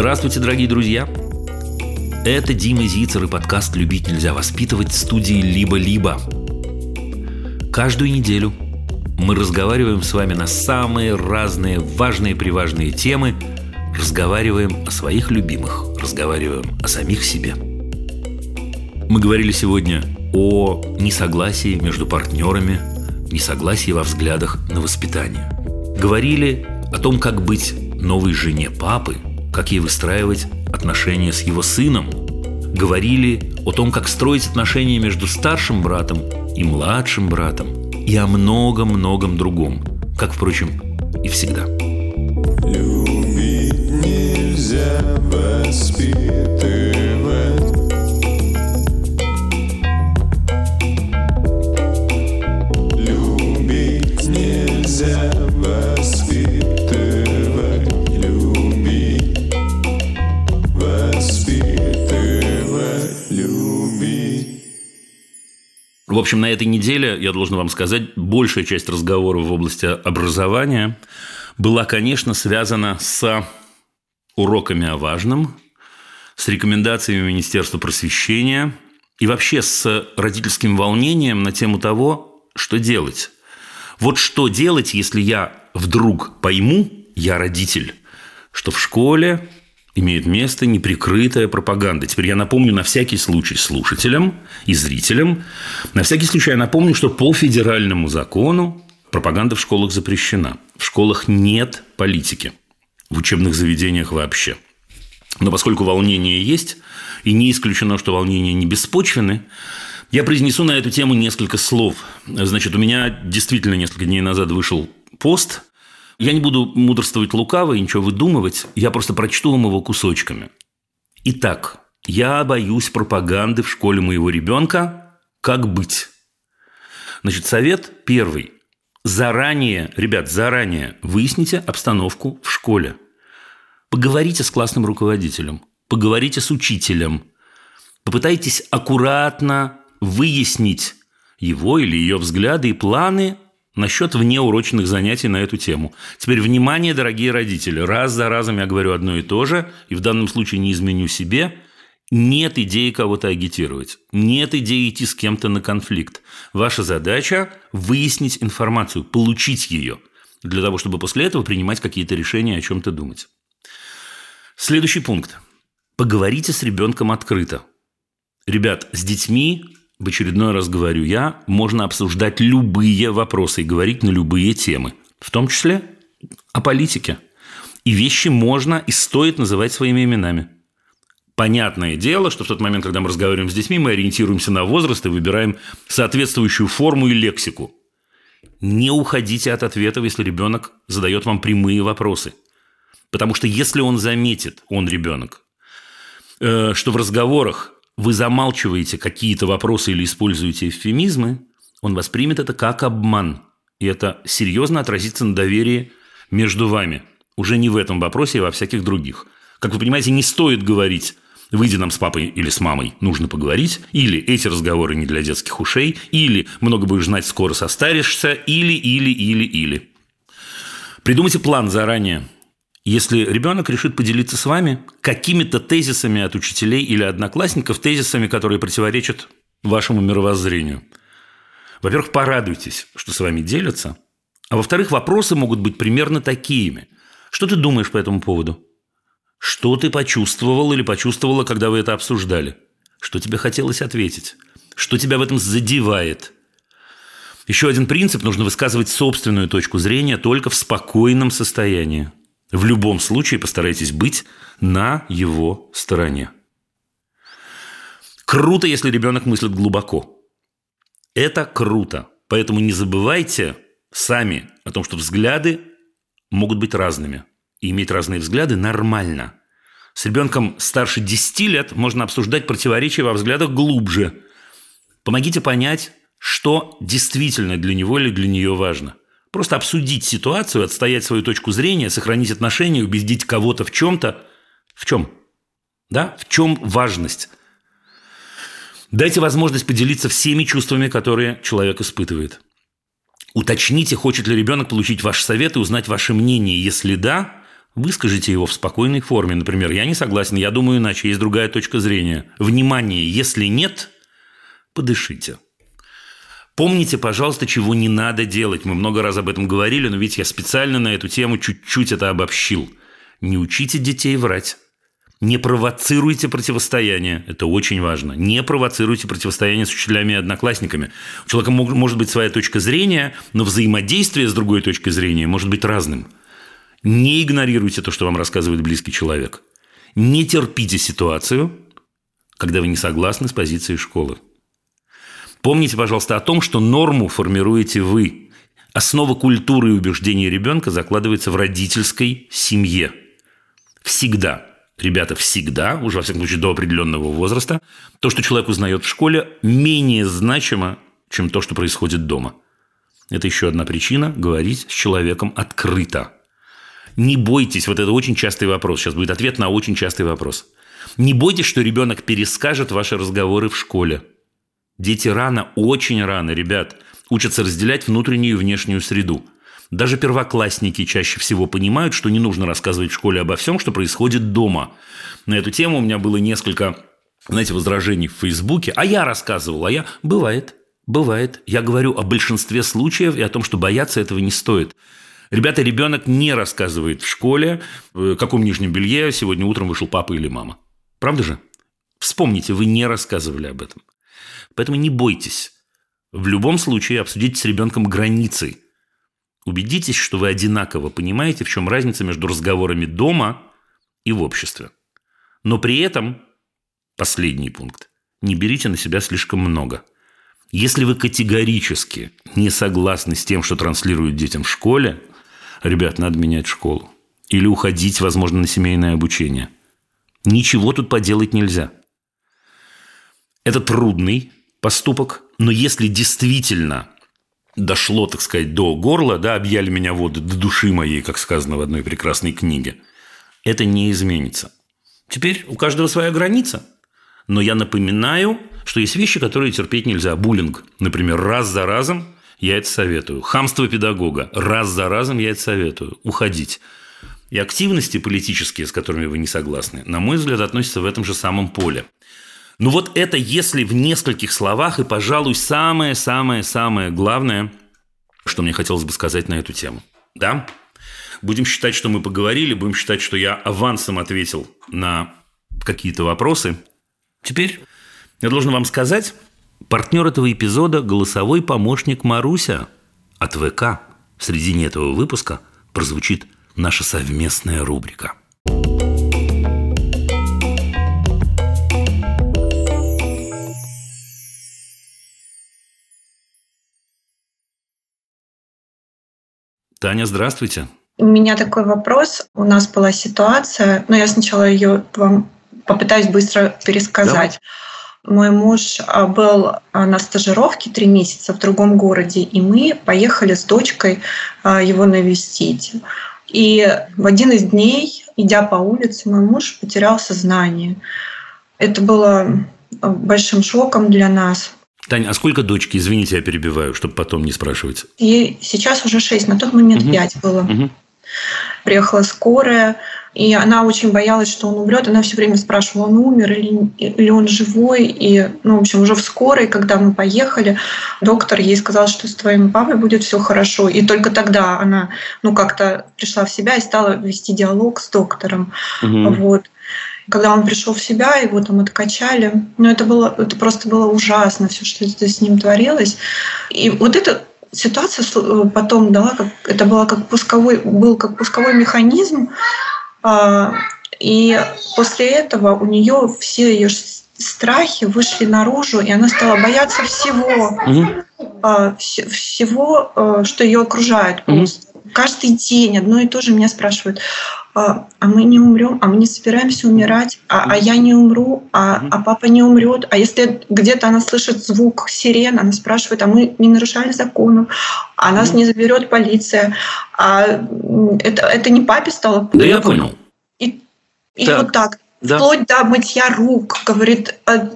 Здравствуйте, дорогие друзья! Это Дима Зицер и подкаст «Любить нельзя воспитывать» в студии «Либо-либо». Каждую неделю мы разговариваем с вами на самые разные важные-приважные темы, разговариваем о своих любимых, разговариваем о самих себе. Мы говорили сегодня о несогласии между партнерами, несогласии во взглядах на воспитание. Говорили о том, как быть новой жене папы, как ей выстраивать отношения с его сыном. Говорили о том, как строить отношения между старшим братом и младшим братом. И о многом-многом другом, как, впрочем, и всегда. Общем, на этой неделе, я должен вам сказать, большая часть разговоров в области образования была, конечно, связана с уроками о важном, с рекомендациями Министерства просвещения и вообще с родительским волнением на тему того, что делать. Вот что делать, если я вдруг пойму, я родитель, что в школе имеет место неприкрытая пропаганда. Теперь я напомню на всякий случай слушателям и зрителям, на всякий случай я напомню, что по федеральному закону пропаганда в школах запрещена. В школах нет политики, в учебных заведениях вообще. Но поскольку волнения есть, и не исключено, что волнения не беспочвены, я произнесу на эту тему несколько слов. Значит, у меня действительно несколько дней назад вышел пост. Я не буду мудрствовать лукаво и ничего выдумывать, я просто прочту вам его кусочками. Итак, я боюсь пропаганды в школе моего ребенка. Как быть? Значит, совет первый. Заранее, ребят, заранее выясните обстановку в школе. Поговорите с классным руководителем, поговорите с учителем, попытайтесь аккуратно выяснить его или ее взгляды и планы насчет внеурочных занятий на эту тему. Теперь, внимание, дорогие родители, раз за разом я говорю одно и то же, и в данном случае не изменю себе, нет идеи кого-то агитировать, нет идеи идти с кем-то на конфликт. Ваша задача – выяснить информацию, получить ее, для того, чтобы после этого принимать какие-то решения, о чем-то думать. Следующий пункт. Поговорите с ребенком открыто. Ребят, с детьми, в очередной раз говорю я, можно обсуждать любые вопросы и говорить на любые темы, в том числе о политике. И вещи можно и стоит называть своими именами. Понятное дело, что в тот момент, когда мы разговариваем с детьми, мы ориентируемся на возраст и выбираем соответствующую форму и лексику. Не уходите от ответов, если ребенок задает вам прямые вопросы. Потому что если он заметит, он ребенок, э, что в разговорах вы замалчиваете какие-то вопросы или используете эвфемизмы, он воспримет это как обман. И это серьезно отразится на доверии между вами. Уже не в этом вопросе, а во всяких других. Как вы понимаете, не стоит говорить «выйди нам с папой или с мамой, нужно поговорить», или «эти разговоры не для детских ушей», или «много будешь знать, скоро состаришься», или, или, или, или. Придумайте план заранее – если ребенок решит поделиться с вами какими-то тезисами от учителей или одноклассников, тезисами, которые противоречат вашему мировоззрению. Во-первых, порадуйтесь, что с вами делятся. А во-вторых, вопросы могут быть примерно такими. Что ты думаешь по этому поводу? Что ты почувствовал или почувствовала, когда вы это обсуждали? Что тебе хотелось ответить? Что тебя в этом задевает? Еще один принцип – нужно высказывать собственную точку зрения только в спокойном состоянии. В любом случае постарайтесь быть на его стороне. Круто, если ребенок мыслит глубоко. Это круто. Поэтому не забывайте сами о том, что взгляды могут быть разными. И иметь разные взгляды нормально. С ребенком старше 10 лет можно обсуждать противоречия во взглядах глубже. Помогите понять, что действительно для него или для нее важно. Просто обсудить ситуацию, отстоять свою точку зрения, сохранить отношения, убедить кого-то в чем-то. В чем? Да? В чем важность? Дайте возможность поделиться всеми чувствами, которые человек испытывает. Уточните, хочет ли ребенок получить ваш совет и узнать ваше мнение. Если да, Выскажите его в спокойной форме. Например, я не согласен, я думаю иначе, есть другая точка зрения. Внимание, если нет, подышите. Помните, пожалуйста, чего не надо делать. Мы много раз об этом говорили, но ведь я специально на эту тему чуть-чуть это обобщил. Не учите детей врать. Не провоцируйте противостояние. Это очень важно. Не провоцируйте противостояние с учителями и одноклассниками. У человека может быть своя точка зрения, но взаимодействие с другой точкой зрения может быть разным. Не игнорируйте то, что вам рассказывает близкий человек. Не терпите ситуацию, когда вы не согласны с позицией школы. Помните, пожалуйста, о том, что норму формируете вы. Основа культуры и убеждений ребенка закладывается в родительской семье. Всегда. Ребята, всегда, уже во всяком случае до определенного возраста, то, что человек узнает в школе, менее значимо, чем то, что происходит дома. Это еще одна причина говорить с человеком открыто. Не бойтесь, вот это очень частый вопрос. Сейчас будет ответ на очень частый вопрос. Не бойтесь, что ребенок перескажет ваши разговоры в школе. Дети рано, очень рано, ребят, учатся разделять внутреннюю и внешнюю среду. Даже первоклассники чаще всего понимают, что не нужно рассказывать в школе обо всем, что происходит дома. На эту тему у меня было несколько, знаете, возражений в Фейсбуке. А я рассказывал, а я... Бывает, бывает. Я говорю о большинстве случаев и о том, что бояться этого не стоит. Ребята, ребенок не рассказывает в школе, в каком нижнем белье сегодня утром вышел папа или мама. Правда же? Вспомните, вы не рассказывали об этом. Поэтому не бойтесь. В любом случае обсудите с ребенком границы. Убедитесь, что вы одинаково понимаете, в чем разница между разговорами дома и в обществе. Но при этом, последний пункт, не берите на себя слишком много. Если вы категорически не согласны с тем, что транслируют детям в школе, ребят, надо менять школу. Или уходить, возможно, на семейное обучение. Ничего тут поделать нельзя. Это трудный поступок, но если действительно дошло, так сказать, до горла, да, объяли меня воды до души моей, как сказано в одной прекрасной книге, это не изменится. Теперь у каждого своя граница. Но я напоминаю, что есть вещи, которые терпеть нельзя. Буллинг, например, раз за разом я это советую. Хамство педагога. Раз за разом я это советую. Уходить. И активности политические, с которыми вы не согласны, на мой взгляд, относятся в этом же самом поле. Ну вот это если в нескольких словах, и, пожалуй, самое-самое-самое главное, что мне хотелось бы сказать на эту тему. Да? Будем считать, что мы поговорили, будем считать, что я авансом ответил на какие-то вопросы. Теперь я должен вам сказать, Партнер этого эпизода – голосовой помощник Маруся от ВК. В середине этого выпуска прозвучит наша совместная рубрика. Таня, здравствуйте. У меня такой вопрос. У нас была ситуация, но я сначала ее вам попытаюсь быстро пересказать. Да. Мой муж а, был а, на стажировке три месяца в другом городе, и мы поехали с дочкой а, его навестить. И в один из дней, идя по улице, мой муж потерял сознание. Это было большим шоком для нас. Таня, а сколько дочки? Извините, я перебиваю, чтобы потом не спрашивать. И сейчас уже шесть, на тот момент угу. пять было. Угу. Приехала скорая, и она очень боялась, что он умрет. Она все время спрашивала, он умер или, или он живой. И, ну, в общем, уже в скорой, когда мы поехали, доктор ей сказал, что с твоим папой будет все хорошо. И только тогда она, ну, как-то пришла в себя и стала вести диалог с доктором. Угу. Вот когда он пришел в себя, его там откачали. Но это было, это просто было ужасно, все, что с ним творилось. И вот эта ситуация потом дала, как, это было как пусковой, был как пусковой механизм, а, и после этого у нее все ее страхи вышли наружу, и она стала бояться всего, угу. всего, а, что ее окружает. Угу. Каждый день одно и то же меня спрашивают, а мы не умрем, а мы не собираемся умирать, а, а я не умру, а, а папа не умрет. А если где-то она слышит звук сирен, она спрашивает, а мы не нарушали законов, а нас не заберет полиция. А это, это не папе стало Да я понял. И, и так. вот так. Да. Вплоть до мытья рук, говорит, «А,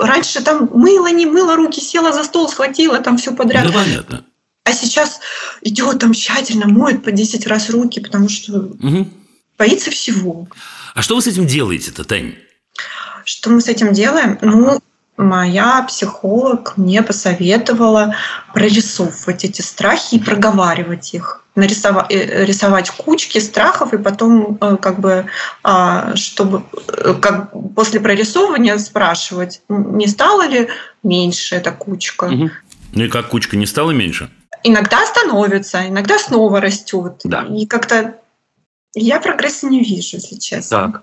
раньше там мыло, не мыло руки, села за стол, схватила там все подряд. Да, понятно. А сейчас идет там тщательно, моет по 10 раз руки, потому что... Угу. боится всего. А что вы с этим делаете-то, Тань? Что мы с этим делаем? Ну, моя психолог мне посоветовала прорисовывать эти страхи и проговаривать их нарисовать э, рисовать кучки страхов и потом э, как бы а, чтобы э, как после прорисовывания спрашивать не стало ли меньше эта кучка угу. ну и как кучка не стала меньше иногда становится иногда снова растет да. и как-то я прогресса не вижу если честно так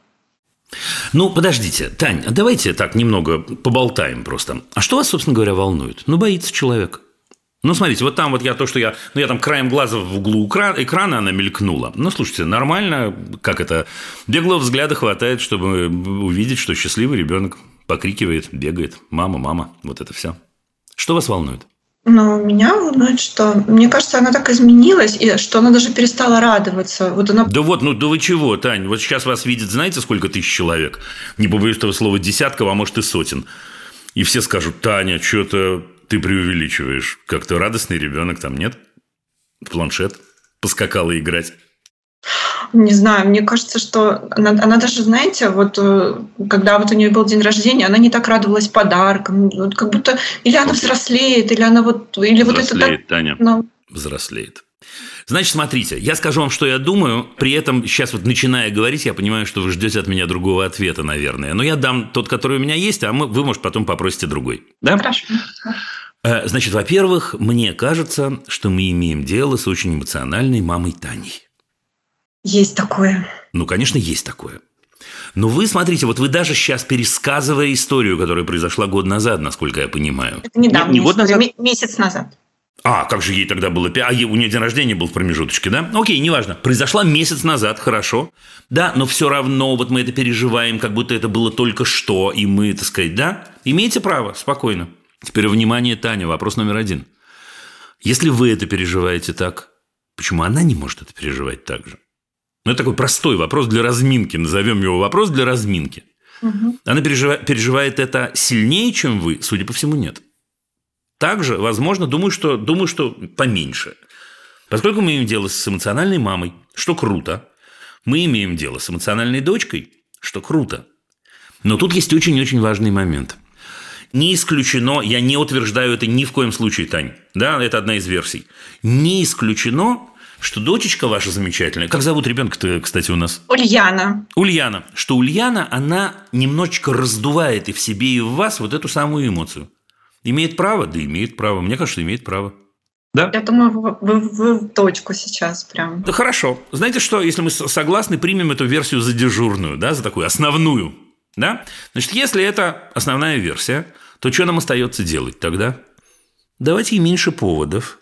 ну, подождите, Тань, а давайте так немного поболтаем просто. А что вас, собственно говоря, волнует? Ну, боится человек. Ну, смотрите, вот там вот я то, что я... Ну, я там краем глаза в углу экрана, экрана она мелькнула. Ну, слушайте, нормально, как это... Беглого взгляда хватает, чтобы увидеть, что счастливый ребенок покрикивает, бегает. Мама, мама, вот это все. Что вас волнует? Но меня волнует, что, мне кажется, она так изменилась, и что она даже перестала радоваться. Вот она... Да вот, ну да вы чего, Тань? Вот сейчас вас видит, знаете, сколько тысяч человек? Не побоюсь этого слова, десятков, а может и сотен. И все скажут, Таня, что-то ты преувеличиваешь. Как-то радостный ребенок там нет? Планшет поскакала играть. Не знаю, мне кажется, что она, она даже, знаете, вот э, когда вот у нее был день рождения, она не так радовалась подаркам, вот как будто или она взрослеет, или она вот или взрослеет, вот это так, Таня, но... взрослеет. Значит, смотрите, я скажу вам, что я думаю. При этом сейчас вот начиная говорить, я понимаю, что вы ждете от меня другого ответа, наверное. Но я дам тот, который у меня есть, а мы, вы, может, потом попросите другой. Да? Хорошо. Э, значит, во-первых, мне кажется, что мы имеем дело с очень эмоциональной мамой Таней. Есть такое. Ну, конечно, есть такое. Но вы смотрите, вот вы даже сейчас пересказывая историю, которая произошла год назад, насколько я понимаю. Это недавно, не, не год назад? месяц назад. А, как же ей тогда было? А у нее день рождения был в промежуточке, да? Окей, неважно. Произошла месяц назад, хорошо. Да, но все равно вот мы это переживаем, как будто это было только что, и мы, так сказать, да? Имеете право, спокойно. Теперь внимание, Таня, вопрос номер один. Если вы это переживаете так, почему она не может это переживать так же? Ну, это такой простой вопрос для разминки, назовем его вопрос для разминки. Угу. Она переживает, переживает это сильнее, чем вы? Судя по всему, нет. Также, возможно, думаю, что, думаю, что поменьше. Поскольку мы имеем дело с эмоциональной мамой, что круто, мы имеем дело с эмоциональной дочкой, что круто. Но тут есть очень-очень важный момент. Не исключено, я не утверждаю это ни в коем случае, Тань, да, это одна из версий. Не исключено, что дочечка ваша замечательная, как зовут ребенка-то, кстати, у нас? Ульяна. Ульяна. Что Ульяна, она немножечко раздувает и в себе, и в вас вот эту самую эмоцию. Имеет право? Да имеет право. Мне кажется, имеет право. Да? Я думаю, вы, вы, вы в точку сейчас прям. Да хорошо. Знаете что, если мы согласны, примем эту версию за дежурную, да, за такую основную. Да? Значит, если это основная версия, то что нам остается делать тогда? Давайте и меньше поводов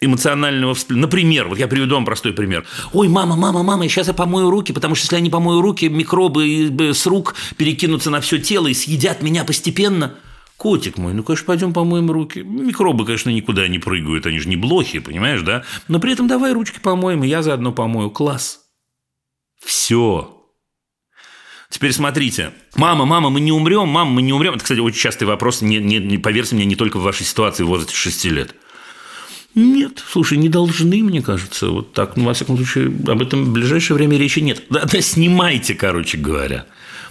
эмоционального всплеска. Например, вот я приведу вам простой пример. Ой, мама, мама, мама, сейчас я помою руки, потому что если я не помою руки, микробы с рук перекинутся на все тело и съедят меня постепенно. Котик мой, ну, конечно, пойдем помоем руки. Микробы, конечно, никуда не прыгают, они же не блохи, понимаешь, да? Но при этом давай ручки помоем, и я заодно помою. Класс. Все. Теперь смотрите. Мама, мама, мы не умрем, мама, мы не умрем. Это, кстати, очень частый вопрос, не, не, не, поверьте мне, не только в вашей ситуации в возрасте 6 лет. Нет, слушай, не должны, мне кажется, вот так, ну, во всяком случае, об этом в ближайшее время речи нет. Да, да снимайте, короче говоря.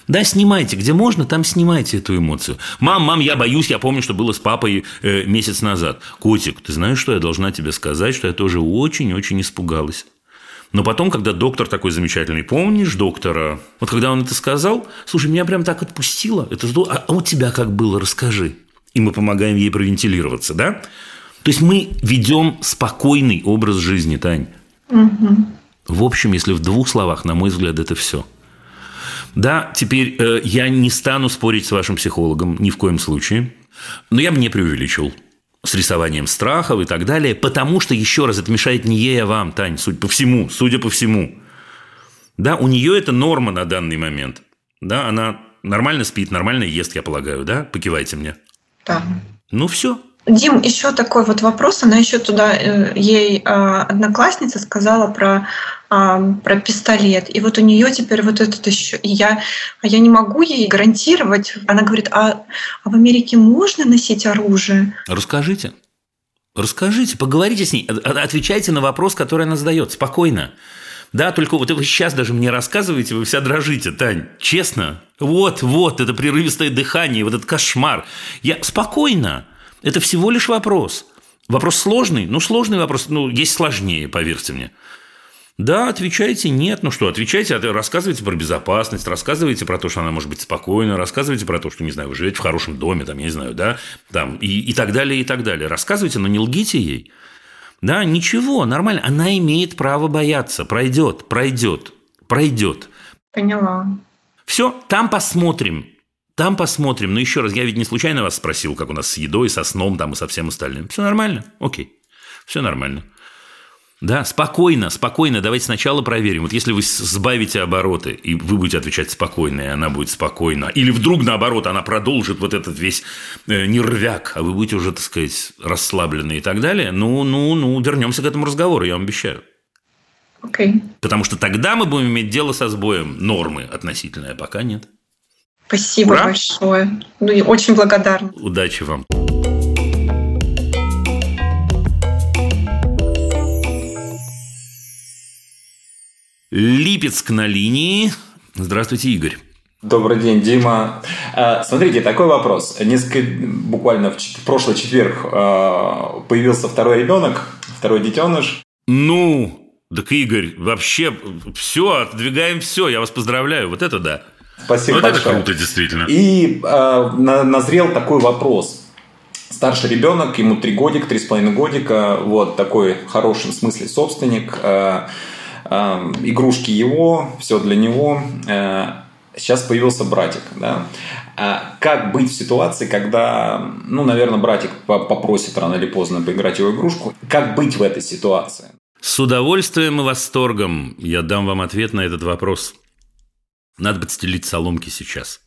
Да, снимайте, где можно, там снимайте эту эмоцию. Мам, мам, я боюсь, я помню, что было с папой э, месяц назад. Котик, ты знаешь, что я должна тебе сказать, что я тоже очень-очень испугалась. Но потом, когда доктор такой замечательный, помнишь доктора? Вот когда он это сказал, слушай, меня прям так отпустило. Это здорово. А у тебя как было, расскажи. И мы помогаем ей провентилироваться, да? То есть мы ведем спокойный образ жизни, Тань. Угу. В общем, если в двух словах, на мой взгляд, это все – да, теперь э, я не стану спорить с вашим психологом ни в коем случае, но я бы не преувеличил с рисованием страхов и так далее, потому что, еще раз, это мешает не ей, а вам, Тань, судя по всему, судя по всему. Да, у нее это норма на данный момент. Да, она нормально спит, нормально ест, я полагаю, да? Покивайте мне. Да. Ну, все. Дим, еще такой вот вопрос. Она еще туда, э, ей а, одноклассница сказала про, а, про пистолет. И вот у нее теперь вот этот еще... И я, а я не могу ей гарантировать. Она говорит, а, а в Америке можно носить оружие? Расскажите. Расскажите, поговорите с ней, отвечайте на вопрос, который она задает, спокойно. Да, только вот вы сейчас даже мне рассказываете, вы вся дрожите, Тань, честно. Вот, вот, это прерывистое дыхание, вот этот кошмар. Я спокойно. Это всего лишь вопрос. Вопрос сложный? Ну, сложный вопрос. Ну, есть сложнее, поверьте мне. Да, отвечайте нет. Ну что, отвечайте, а рассказывайте про безопасность, рассказывайте про то, что она может быть спокойна, рассказывайте про то, что, не знаю, вы живете в хорошем доме, там, я не знаю, да, там, и, и так далее, и так далее. Рассказывайте, но не лгите ей. Да, ничего, нормально. Она имеет право бояться. Пройдет, пройдет, пройдет. Поняла. Все, там посмотрим. Там посмотрим. Но еще раз, я ведь не случайно вас спросил, как у нас с едой, со сном там и со всем остальным. Все нормально? Окей. Все нормально. Да, спокойно, спокойно. Давайте сначала проверим. Вот если вы сбавите обороты, и вы будете отвечать спокойно, и она будет спокойно, или вдруг наоборот, она продолжит вот этот весь э, нервяк, а вы будете уже, так сказать, расслаблены и так далее, ну, ну, ну, вернемся к этому разговору, я вам обещаю. Окей. Okay. Потому что тогда мы будем иметь дело со сбоем нормы относительно, а пока нет. Спасибо Ура. большое. Ну, и очень благодарна. Удачи вам. Липецк на линии. Здравствуйте, Игорь. Добрый день, Дима. А, смотрите, такой вопрос. Несколько, буквально в прошлый четверг а, появился второй ребенок, второй детеныш. Ну, так, Игорь, вообще все, отодвигаем все. Я вас поздравляю. Вот это да. Спасибо вот большое. это круто, действительно. И э, назрел такой вопрос. Старший ребенок, ему три годика, три с половиной годика, вот такой в хорошем смысле собственник. Э, э, игрушки его, все для него. Э, сейчас появился братик, да. А как быть в ситуации, когда, ну, наверное, братик попросит рано или поздно поиграть его игрушку? Как быть в этой ситуации? С удовольствием и восторгом я дам вам ответ на этот вопрос. Надо бы стелить соломки сейчас.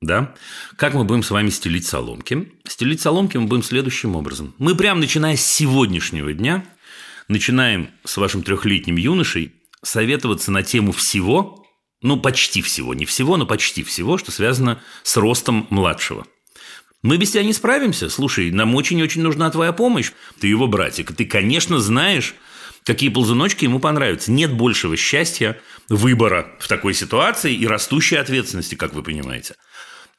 Да? Как мы будем с вами стелить соломки? Стелить соломки мы будем следующим образом. Мы прямо начиная с сегодняшнего дня начинаем с вашим трехлетним юношей советоваться на тему всего, ну, почти всего, не всего, но почти всего, что связано с ростом младшего. Мы без тебя не справимся. Слушай, нам очень-очень нужна твоя помощь. Ты его братик. Ты, конечно, знаешь, какие ползуночки ему понравятся. Нет большего счастья, выбора в такой ситуации и растущей ответственности, как вы понимаете.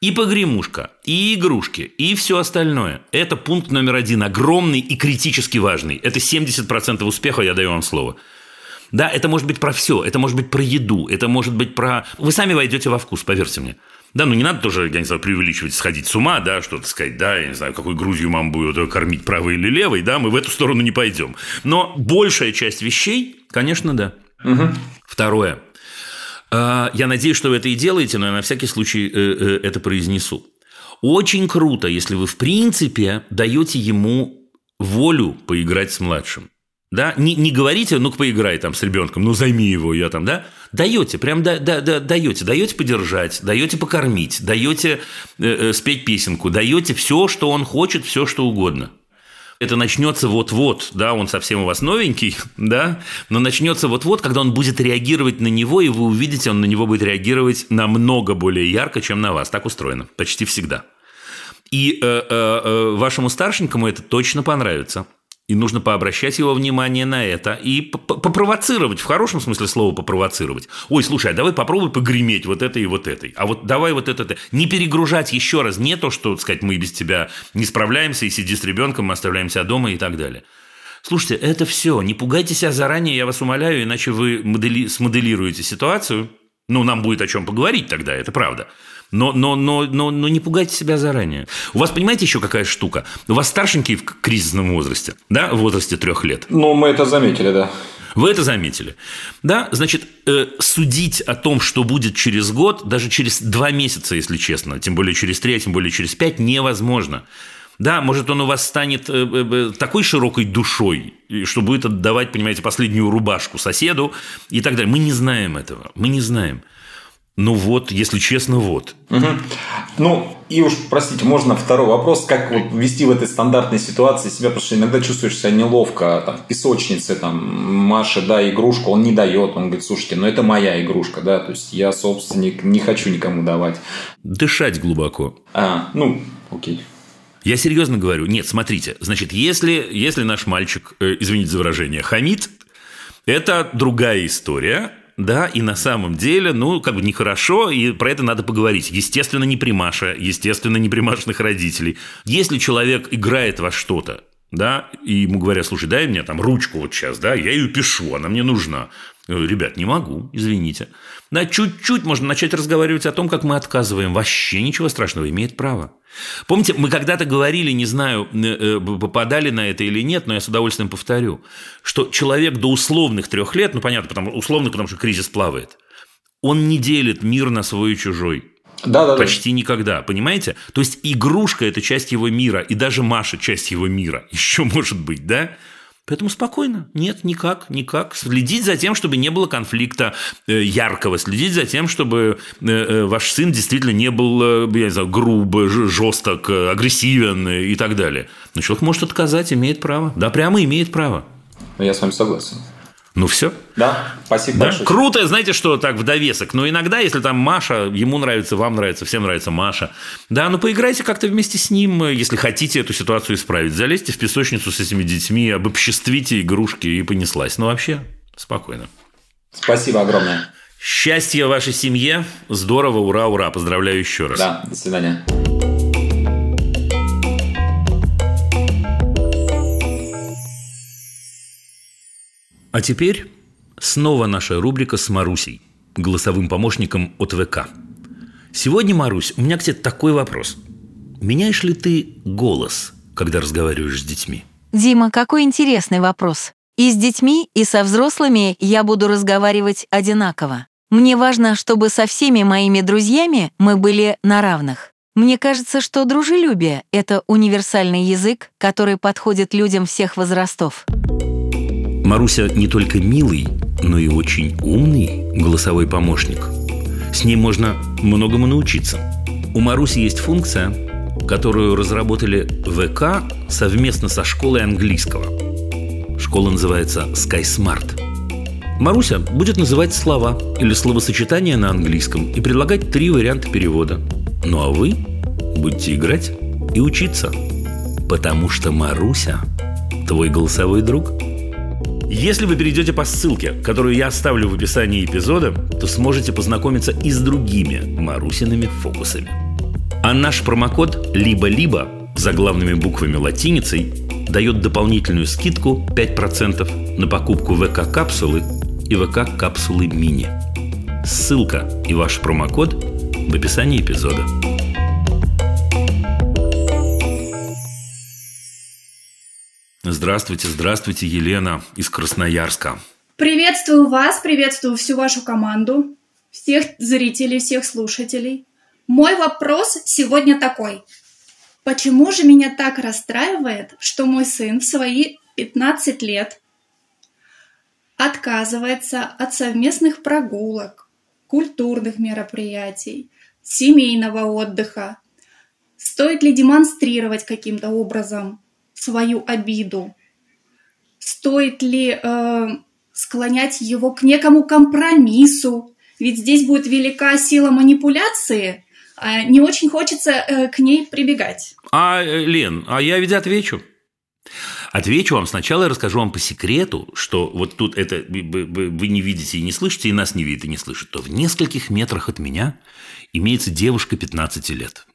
И погремушка, и игрушки, и все остальное. Это пункт номер один, огромный и критически важный. Это 70% успеха, я даю вам слово. Да, это может быть про все, это может быть про еду, это может быть про... Вы сами войдете во вкус, поверьте мне. Да, ну не надо тоже, я не знаю, преувеличивать, сходить с ума, да, что-то сказать, да, я не знаю, какой Грузию маму будет кормить, правой или левой, да, мы в эту сторону не пойдем. Но большая часть вещей, конечно, да. Угу. Второе. А, я надеюсь, что вы это и делаете, но я на всякий случай э, э, это произнесу. Очень круто, если вы, в принципе, даете ему волю поиграть с младшим. Да? Не, не говорите, ну-ка поиграй там с ребенком, ну займи его, я там, да? Даете, прям да, да, да, даете, даете подержать, даете покормить, даете э, э, спеть песенку, даете все, что он хочет, все, что угодно. Это начнется вот-вот, да, он совсем у вас новенький, да, но начнется вот-вот, когда он будет реагировать на него, и вы увидите, он на него будет реагировать намного более ярко, чем на вас. Так устроено, почти всегда. И э, э, э, вашему старшенькому это точно понравится. И нужно пообращать его внимание на это и попровоцировать, в хорошем смысле слова попровоцировать. Ой, слушай, а давай попробуй погреметь вот этой и вот этой. А вот давай вот это. -то. Не перегружать еще раз. Не то, что, сказать, мы без тебя не справляемся, и сиди с ребенком, мы оставляем себя дома и так далее. Слушайте, это все. Не пугайте себя заранее, я вас умоляю, иначе вы модели... смоделируете ситуацию. Ну, нам будет о чем поговорить тогда, это правда. Но, но, но, но, но не пугайте себя заранее. У вас, понимаете, еще какая штука? У вас старшенький в кризисном возрасте, да, в возрасте трех лет. Ну, мы это заметили, да. Вы это заметили. Да, значит, э, судить о том, что будет через год, даже через два месяца, если честно, тем более через три, а тем более через пять, невозможно. Да, может, он у вас станет э, э, э такой широкой душой, что будет отдавать, понимаете, последнюю рубашку соседу и так далее. Мы не знаем этого. Мы не знаем. Ну вот, если честно, вот. Угу. Ну, и уж, простите, можно второй вопрос, как вот вести в этой стандартной ситуации себя, потому что иногда чувствуешь себя неловко, там, в песочнице, там, Маша, да, игрушку, он не дает, он говорит, слушайте, ну это моя игрушка, да, то есть я собственник, не хочу никому давать. Дышать глубоко. А, ну, окей. Я серьезно говорю, нет, смотрите, значит, если, если наш мальчик, э, извините за выражение, хамит, Это другая история, да, и на самом деле, ну, как бы нехорошо, и про это надо поговорить. Естественно, не при Маше, естественно, не при Машиных родителей. Если человек играет во что-то, да, и ему говорят, слушай, дай мне там ручку вот сейчас, да, я ее пишу, она мне нужна. Ребят, не могу, извините. Да, чуть-чуть можно начать разговаривать о том, как мы отказываем. Вообще ничего страшного, имеет право. Помните, мы когда-то говорили, не знаю, э, э, попадали на это или нет, но я с удовольствием повторю, что человек до условных трех лет, ну понятно, потому, условных, потому что кризис плавает, он не делит мир на свой и чужой. Да, да, Почти да. никогда, понимаете? То есть игрушка – это часть его мира, и даже Маша – часть его мира. Еще может быть, да? Поэтому спокойно. Нет, никак, никак. Следить за тем, чтобы не было конфликта э, яркого. Следить за тем, чтобы э, э, ваш сын действительно не был, я не знаю, груб, жесток, агрессивен и так далее. Но человек может отказать, имеет право. Да, прямо имеет право. Я с вами согласен. Ну все. Да, спасибо да? большое. Круто, знаете, что так в довесок. Но иногда, если там Маша, ему нравится, вам нравится, всем нравится Маша. Да, ну поиграйте как-то вместе с ним, если хотите эту ситуацию исправить. Залезьте в песочницу с этими детьми, обобществите игрушки и понеслась. Ну вообще, спокойно. Спасибо огромное. Счастья вашей семье. Здорово, ура, ура. Поздравляю еще раз. Да, до свидания. А теперь снова наша рубрика с Марусей, голосовым помощником от ВК. Сегодня, Марусь, у меня к тебе такой вопрос. Меняешь ли ты голос, когда разговариваешь с детьми? Дима, какой интересный вопрос. И с детьми, и со взрослыми я буду разговаривать одинаково. Мне важно, чтобы со всеми моими друзьями мы были на равных. Мне кажется, что дружелюбие — это универсальный язык, который подходит людям всех возрастов. Маруся не только милый, но и очень умный голосовой помощник. С ней можно многому научиться. У Маруси есть функция, которую разработали ВК совместно со школой английского. Школа называется SkySmart. Маруся будет называть слова или словосочетания на английском и предлагать три варианта перевода. Ну а вы будете играть и учиться. Потому что Маруся – твой голосовой друг – если вы перейдете по ссылке, которую я оставлю в описании эпизода, то сможете познакомиться и с другими Марусиными фокусами. А наш промокод «Либо-либо» заглавными буквами латиницей дает дополнительную скидку 5% на покупку ВК-капсулы и ВК-капсулы мини. Ссылка и ваш промокод в описании эпизода. Здравствуйте, здравствуйте, Елена из Красноярска. Приветствую вас, приветствую всю вашу команду, всех зрителей, всех слушателей. Мой вопрос сегодня такой. Почему же меня так расстраивает, что мой сын в свои 15 лет отказывается от совместных прогулок, культурных мероприятий, семейного отдыха? Стоит ли демонстрировать каким-то образом свою обиду? Стоит ли э, склонять его к некому компромиссу? Ведь здесь будет велика сила манипуляции, а не очень хочется э, к ней прибегать. А, э, Лен, а я ведь отвечу. Отвечу вам сначала, я расскажу вам по секрету, что вот тут это вы не видите и не слышите, и нас не видит и не слышит, то в нескольких метрах от меня имеется девушка 15 лет.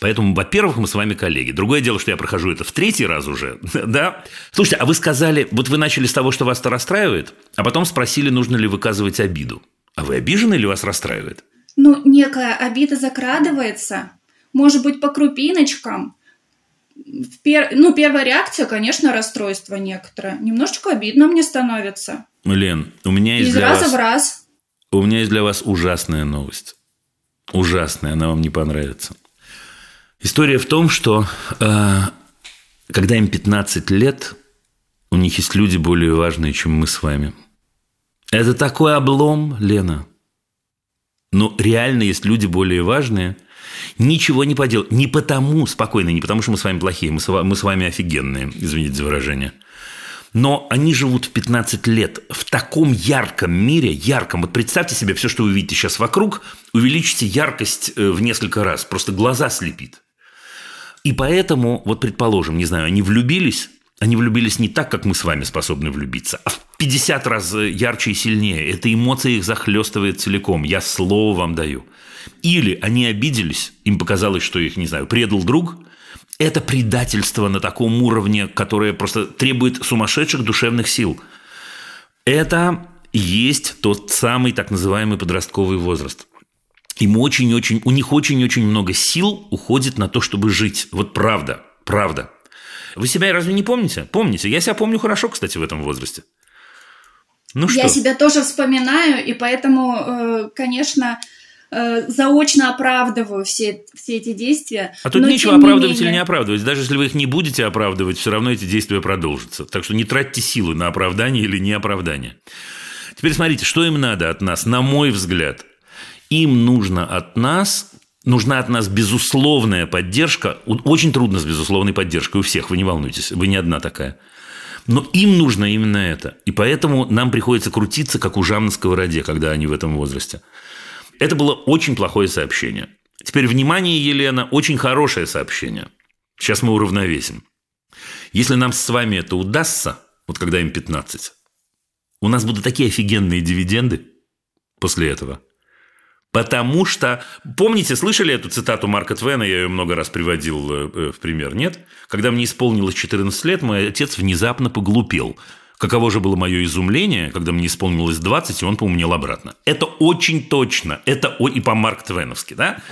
Поэтому, во-первых, мы с вами коллеги. Другое дело, что я прохожу это в третий раз уже, да? Слушайте, а вы сказали, вот вы начали с того, что вас это расстраивает, а потом спросили, нужно ли выказывать обиду. А вы обижены или вас расстраивает? Ну, некая обида закрадывается. Может быть, по крупиночкам. Пер... Ну, первая реакция, конечно, расстройство некоторое. Немножечко обидно мне становится. Лен, у меня есть Из для раза вас... в раз. У меня есть для вас ужасная новость. Ужасная, она вам не понравится. История в том, что э, когда им 15 лет, у них есть люди более важные, чем мы с вами. Это такой облом, Лена. Но реально есть люди более важные. Ничего не поделать. Не потому, спокойно, не потому, что мы с вами плохие. Мы с, мы с вами офигенные, извините за выражение. Но они живут в 15 лет в таком ярком мире, ярком. Вот представьте себе все, что вы видите сейчас вокруг, увеличите яркость э, в несколько раз. Просто глаза слепит. И поэтому, вот предположим, не знаю, они влюбились, Они влюбились не так, как мы с вами способны влюбиться, а в 50 раз ярче и сильнее. Эта эмоция их захлестывает целиком. Я слово вам даю. Или они обиделись, им показалось, что их, не знаю, предал друг. Это предательство на таком уровне, которое просто требует сумасшедших душевных сил. Это есть тот самый так называемый подростковый возраст. Им очень-очень, у них очень-очень много сил уходит на то, чтобы жить. Вот правда, правда. Вы себя разве не помните? Помните. Я себя помню хорошо, кстати, в этом возрасте. Ну что? Я себя тоже вспоминаю, и поэтому, э, конечно, э, заочно оправдываю все, все эти действия. А тут нечего оправдывать менее... или не оправдывать. Даже если вы их не будете оправдывать, все равно эти действия продолжатся. Так что не тратьте силы на оправдание или неоправдание. Теперь смотрите, что им надо от нас, на мой взгляд. Им нужно от нас нужна от нас безусловная поддержка. Очень трудно с безусловной поддержкой у всех, вы не волнуйтесь, вы не одна такая. Но им нужно именно это. И поэтому нам приходится крутиться, как ужам на сковороде, когда они в этом возрасте. Это было очень плохое сообщение. Теперь, внимание, Елена, очень хорошее сообщение. Сейчас мы уравновесим. Если нам с вами это удастся, вот когда им 15, у нас будут такие офигенные дивиденды после этого – Потому что, помните, слышали эту цитату Марка Твена, я ее много раз приводил э, э, в пример, нет? Когда мне исполнилось 14 лет, мой отец внезапно поглупел. Каково же было мое изумление, когда мне исполнилось 20, и он поумнел обратно. Это очень точно. Это и по Марк Твеновски, да?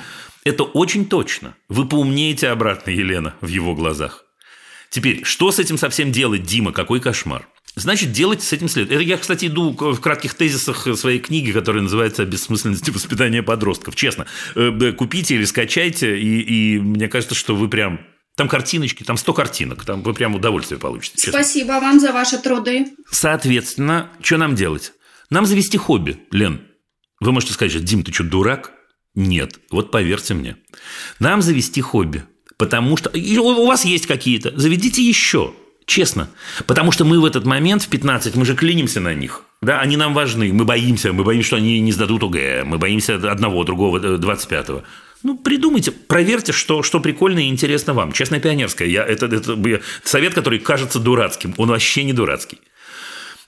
Это очень точно. Вы поумнеете обратно, Елена, в его глазах. Теперь, что с этим совсем делать, Дима? Какой кошмар? Значит, делать с этим следует. Это я, кстати, иду в кратких тезисах своей книги, которая называется «О бессмысленности воспитания подростков». Честно, э, купите или скачайте, и, и мне кажется, что вы прям там картиночки, там 100 картинок, там вы прям удовольствие получите. Честно. Спасибо вам за ваши труды. Соответственно, что нам делать? Нам завести хобби, Лен. Вы можете сказать, Дим, ты что, дурак? Нет, вот поверьте мне. Нам завести хобби, потому что у вас есть какие-то, заведите еще. Честно. Потому что мы в этот момент, в 15, мы же клинимся на них. Да, они нам важны. Мы боимся. Мы боимся, что они не сдадут ОГЭ. Мы боимся одного, другого, 25-го. Э, ну, придумайте, проверьте, что, что прикольно и интересно вам. Честно, пионерская. Я, это, это совет, который кажется дурацким. Он вообще не дурацкий.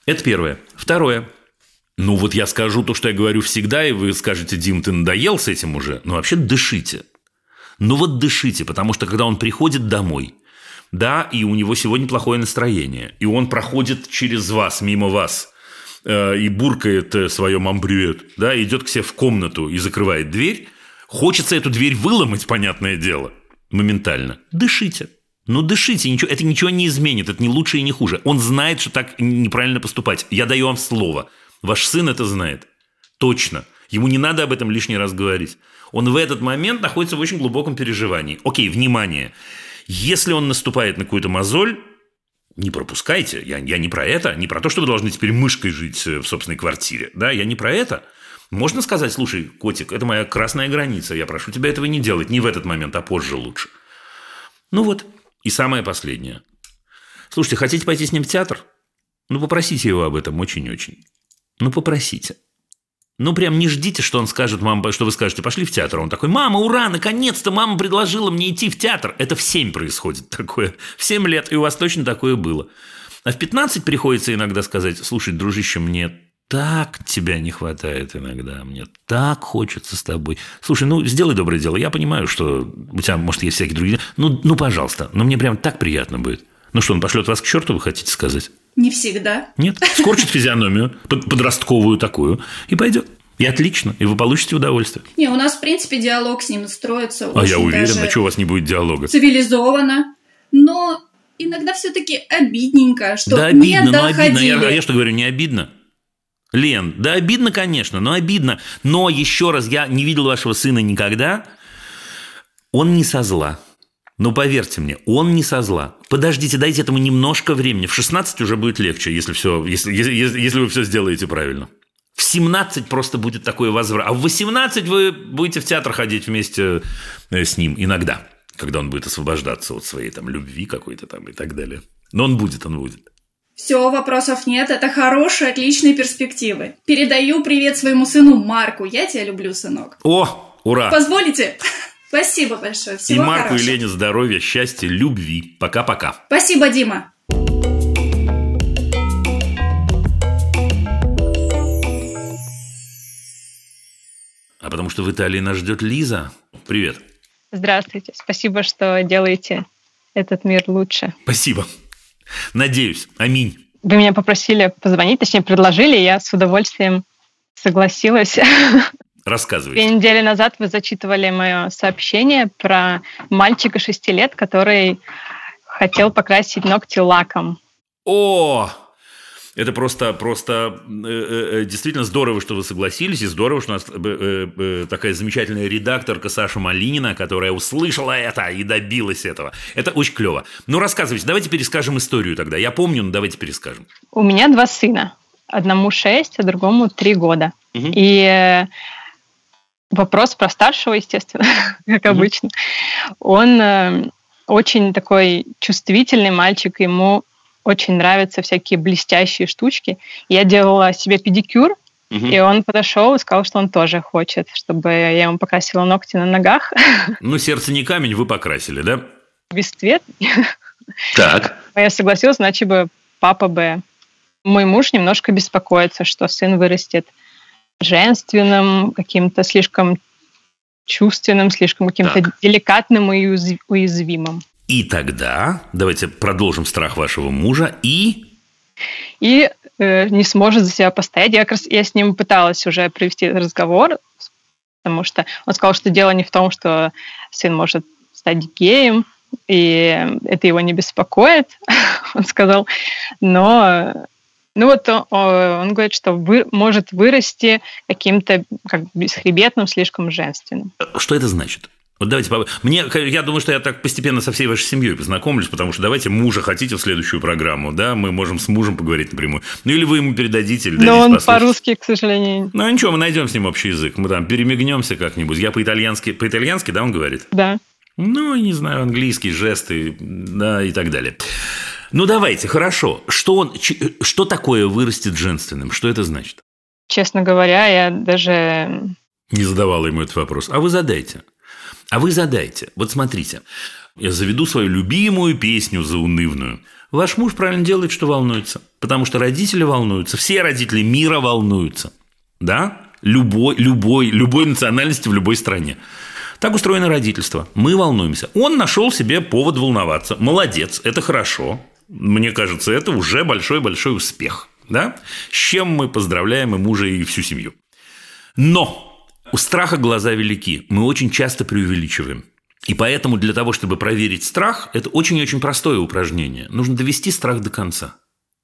Это первое. Второе. Ну, вот я скажу то, что я говорю всегда, и вы скажете, Дим, ты надоел с этим уже. Ну, вообще дышите. Ну, вот дышите, потому что когда он приходит домой – да, и у него сегодня плохое настроение, и он проходит через вас, мимо вас, э, и буркает э, свое мамбрюет, да, идет к себе в комнату и закрывает дверь, хочется эту дверь выломать, понятное дело, моментально. Дышите. Ну, дышите, ничего, это ничего не изменит, это не лучше и не хуже. Он знает, что так неправильно поступать. Я даю вам слово. Ваш сын это знает. Точно. Ему не надо об этом лишний раз говорить. Он в этот момент находится в очень глубоком переживании. Окей, внимание. Если он наступает на какую-то мозоль, не пропускайте. Я, я не про это, не про то, что вы должны теперь мышкой жить э, в собственной квартире. Да, я не про это. Можно сказать, слушай, котик, это моя красная граница, я прошу тебя этого не делать, не в этот момент, а позже лучше. Ну вот, и самое последнее. Слушайте, хотите пойти с ним в театр? Ну, попросите его об этом очень-очень. Ну, попросите. Ну, прям не ждите, что он скажет вам, что вы скажете, пошли в театр. Он такой, мама, ура, наконец-то мама предложила мне идти в театр. Это в 7 происходит такое. В 7 лет, и у вас точно такое было. А в 15 приходится иногда сказать, слушай, дружище, мне так тебя не хватает иногда, мне так хочется с тобой. Слушай, ну, сделай доброе дело. Я понимаю, что у тебя, может, есть всякие другие... Ну, ну, пожалуйста, но мне прям так приятно будет. Ну что, он пошлет вас к черту, вы хотите сказать? Не всегда. Нет, скорчит физиономию, подростковую такую, и пойдет. И отлично, и вы получите удовольствие. Не, у нас, в принципе, диалог с ним строится А я уверен, а что у вас не будет диалога? Цивилизованно. Но иногда все-таки обидненько, что да, обидно, не доходили. Но обидно. Я, я что говорю, не обидно? Лен, да обидно, конечно, но обидно. Но еще раз, я не видел вашего сына никогда. Он не со зла. Но поверьте мне, он не со зла. Подождите, дайте этому немножко времени. В 16 уже будет легче, если, все, если, если, если вы все сделаете правильно. В 17 просто будет такой возврат. А в 18 вы будете в театр ходить вместе э, с ним иногда, когда он будет освобождаться от своей там любви какой-то там и так далее. Но он будет, он будет. Все, вопросов нет. Это хорошие, отличные перспективы. Передаю привет своему сыну Марку. Я тебя люблю, сынок. О, ура! Позволите? Спасибо большое. Всего и Марку, хорошего. и Лене здоровья, счастья, любви. Пока-пока. Спасибо, Дима. А потому что в Италии нас ждет Лиза. Привет. Здравствуйте. Спасибо, что делаете этот мир лучше. Спасибо. Надеюсь. Аминь. Вы меня попросили позвонить, точнее, предложили, я с удовольствием согласилась. Рассказывайте. Две недели назад вы зачитывали мое сообщение про мальчика 6 лет, который хотел покрасить ногти лаком. О, это просто, просто э, э, действительно здорово, что вы согласились, и здорово, что у нас э, э, такая замечательная редакторка Саша Малинина, которая услышала это и добилась этого. Это очень клево. Ну, рассказывайте, давайте перескажем историю тогда. Я помню, но давайте перескажем. У меня два сына. Одному шесть, а другому три года. Угу. И э, вопрос про старшего, естественно, как обычно. Он э, очень такой чувствительный мальчик, ему очень нравятся всякие блестящие штучки. Я делала себе педикюр, Угу. И он подошел и сказал, что он тоже хочет, чтобы я ему покрасила ногти на ногах. Ну, сердце не камень, вы покрасили, да? Без цвет. Так. Я согласилась, иначе бы папа бы... Мой муж немножко беспокоится, что сын вырастет женственным, каким-то слишком чувственным, слишком каким-то так. деликатным и уязвимым. И тогда, давайте продолжим страх вашего мужа, и... И э, не сможет за себя постоять. Я, как раз, я с ним пыталась уже провести разговор, потому что он сказал, что дело не в том, что сын может стать геем, и это его не беспокоит, он сказал, но ну вот он, он говорит, что вы, может вырасти каким-то как бесхребетным, слишком женственным. Что это значит? Вот давайте, мне, я думаю, что я так постепенно со всей вашей семьей познакомлюсь, потому что давайте мужа хотите в следующую программу, да, мы можем с мужем поговорить напрямую. Ну или вы ему передадите, или Но он послушать. по-русски, к сожалению. Ну ничего, мы найдем с ним общий язык, мы там перемигнемся как-нибудь. Я по-итальянски, по-итальянски, да, он говорит? Да. Ну, не знаю, английский, жесты, да, и так далее. Ну давайте, хорошо. Что он, что такое вырастет женственным? Что это значит? Честно говоря, я даже не задавала ему этот вопрос. А вы задайте. А вы задайте. Вот смотрите. Я заведу свою любимую песню заунывную. Ваш муж правильно делает, что волнуется. Потому что родители волнуются. Все родители мира волнуются. Да? Любой, любой, любой национальности в любой стране. Так устроено родительство. Мы волнуемся. Он нашел себе повод волноваться. Молодец, это хорошо. Мне кажется, это уже большой-большой успех. Да? С чем мы поздравляем и мужа, и всю семью. Но у страха глаза велики. Мы очень часто преувеличиваем. И поэтому для того, чтобы проверить страх, это очень-очень простое упражнение. Нужно довести страх до конца.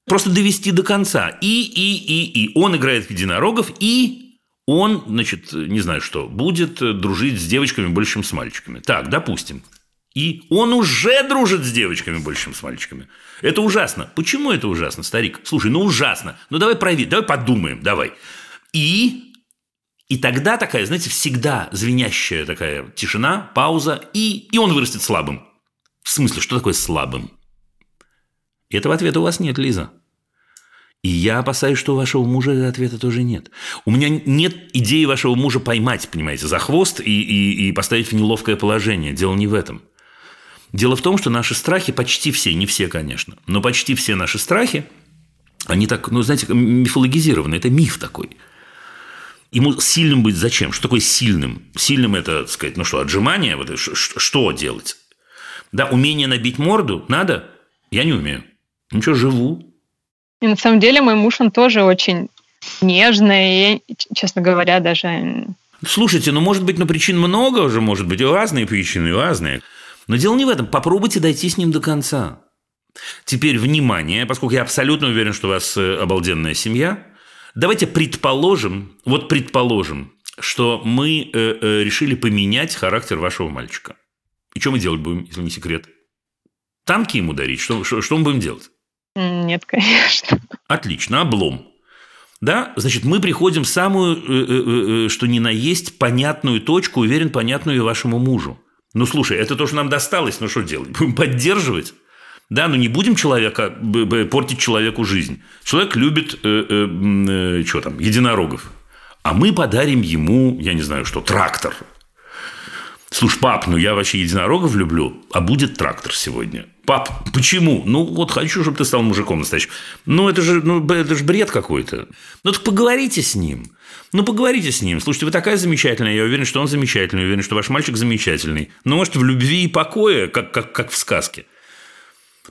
Просто довести до конца. И, и, и, и. Он играет в единорогов, и он, значит, не знаю что, будет дружить с девочками больше, чем с мальчиками. Так, допустим. И он уже дружит с девочками больше, чем с мальчиками. Это ужасно. Почему это ужасно, старик? Слушай, ну ужасно. Ну давай проверь, давай подумаем, давай. И и тогда такая, знаете, всегда звенящая такая тишина, пауза, и, и он вырастет слабым. В смысле, что такое слабым? Этого ответа у вас нет, Лиза. И я опасаюсь, что у вашего мужа ответа тоже нет. У меня нет идеи вашего мужа поймать, понимаете, за хвост и, и, и поставить в неловкое положение. Дело не в этом. Дело в том, что наши страхи, почти все, не все, конечно, но почти все наши страхи, они так, ну, знаете, мифологизированы. Это миф такой – ему сильным быть зачем? Что такое сильным? Сильным это, так сказать, ну что, отжимание? Вот, что делать? Да, умение набить морду надо? Я не умею. Ничего, живу. И на самом деле мой муж, он тоже очень нежный, и, честно говоря, даже... Слушайте, ну, может быть, ну, причин много уже, может быть, и разные причины, и разные. Но дело не в этом. Попробуйте дойти с ним до конца. Теперь, внимание, поскольку я абсолютно уверен, что у вас э, обалденная семья – Давайте предположим, вот предположим, что мы э, э, решили поменять характер вашего мальчика. И что мы делать будем, если не секрет? Танки ему дарить? Что, что, что мы будем делать? Нет, конечно. Отлично, облом. Да, значит, мы приходим в самую, что ни на есть, понятную точку, уверен, понятную и вашему мужу. Ну, слушай, это то, что нам досталось, ну что делать? Будем поддерживать? Да, но не будем человека портить человеку жизнь. Человек любит, э, э, э, что там, единорогов. А мы подарим ему, я не знаю что, трактор. Слушай, пап, ну я вообще единорогов люблю, а будет трактор сегодня. Пап, почему? Ну, вот хочу, чтобы ты стал мужиком настоящим. Ну, это же, ну, это же бред какой-то. Ну, так поговорите с ним. Ну, поговорите с ним. Слушайте, вы такая замечательная. Я уверен, что он замечательный. Уверен, что ваш мальчик замечательный. Ну, может, в любви и покое, как, как, как в сказке.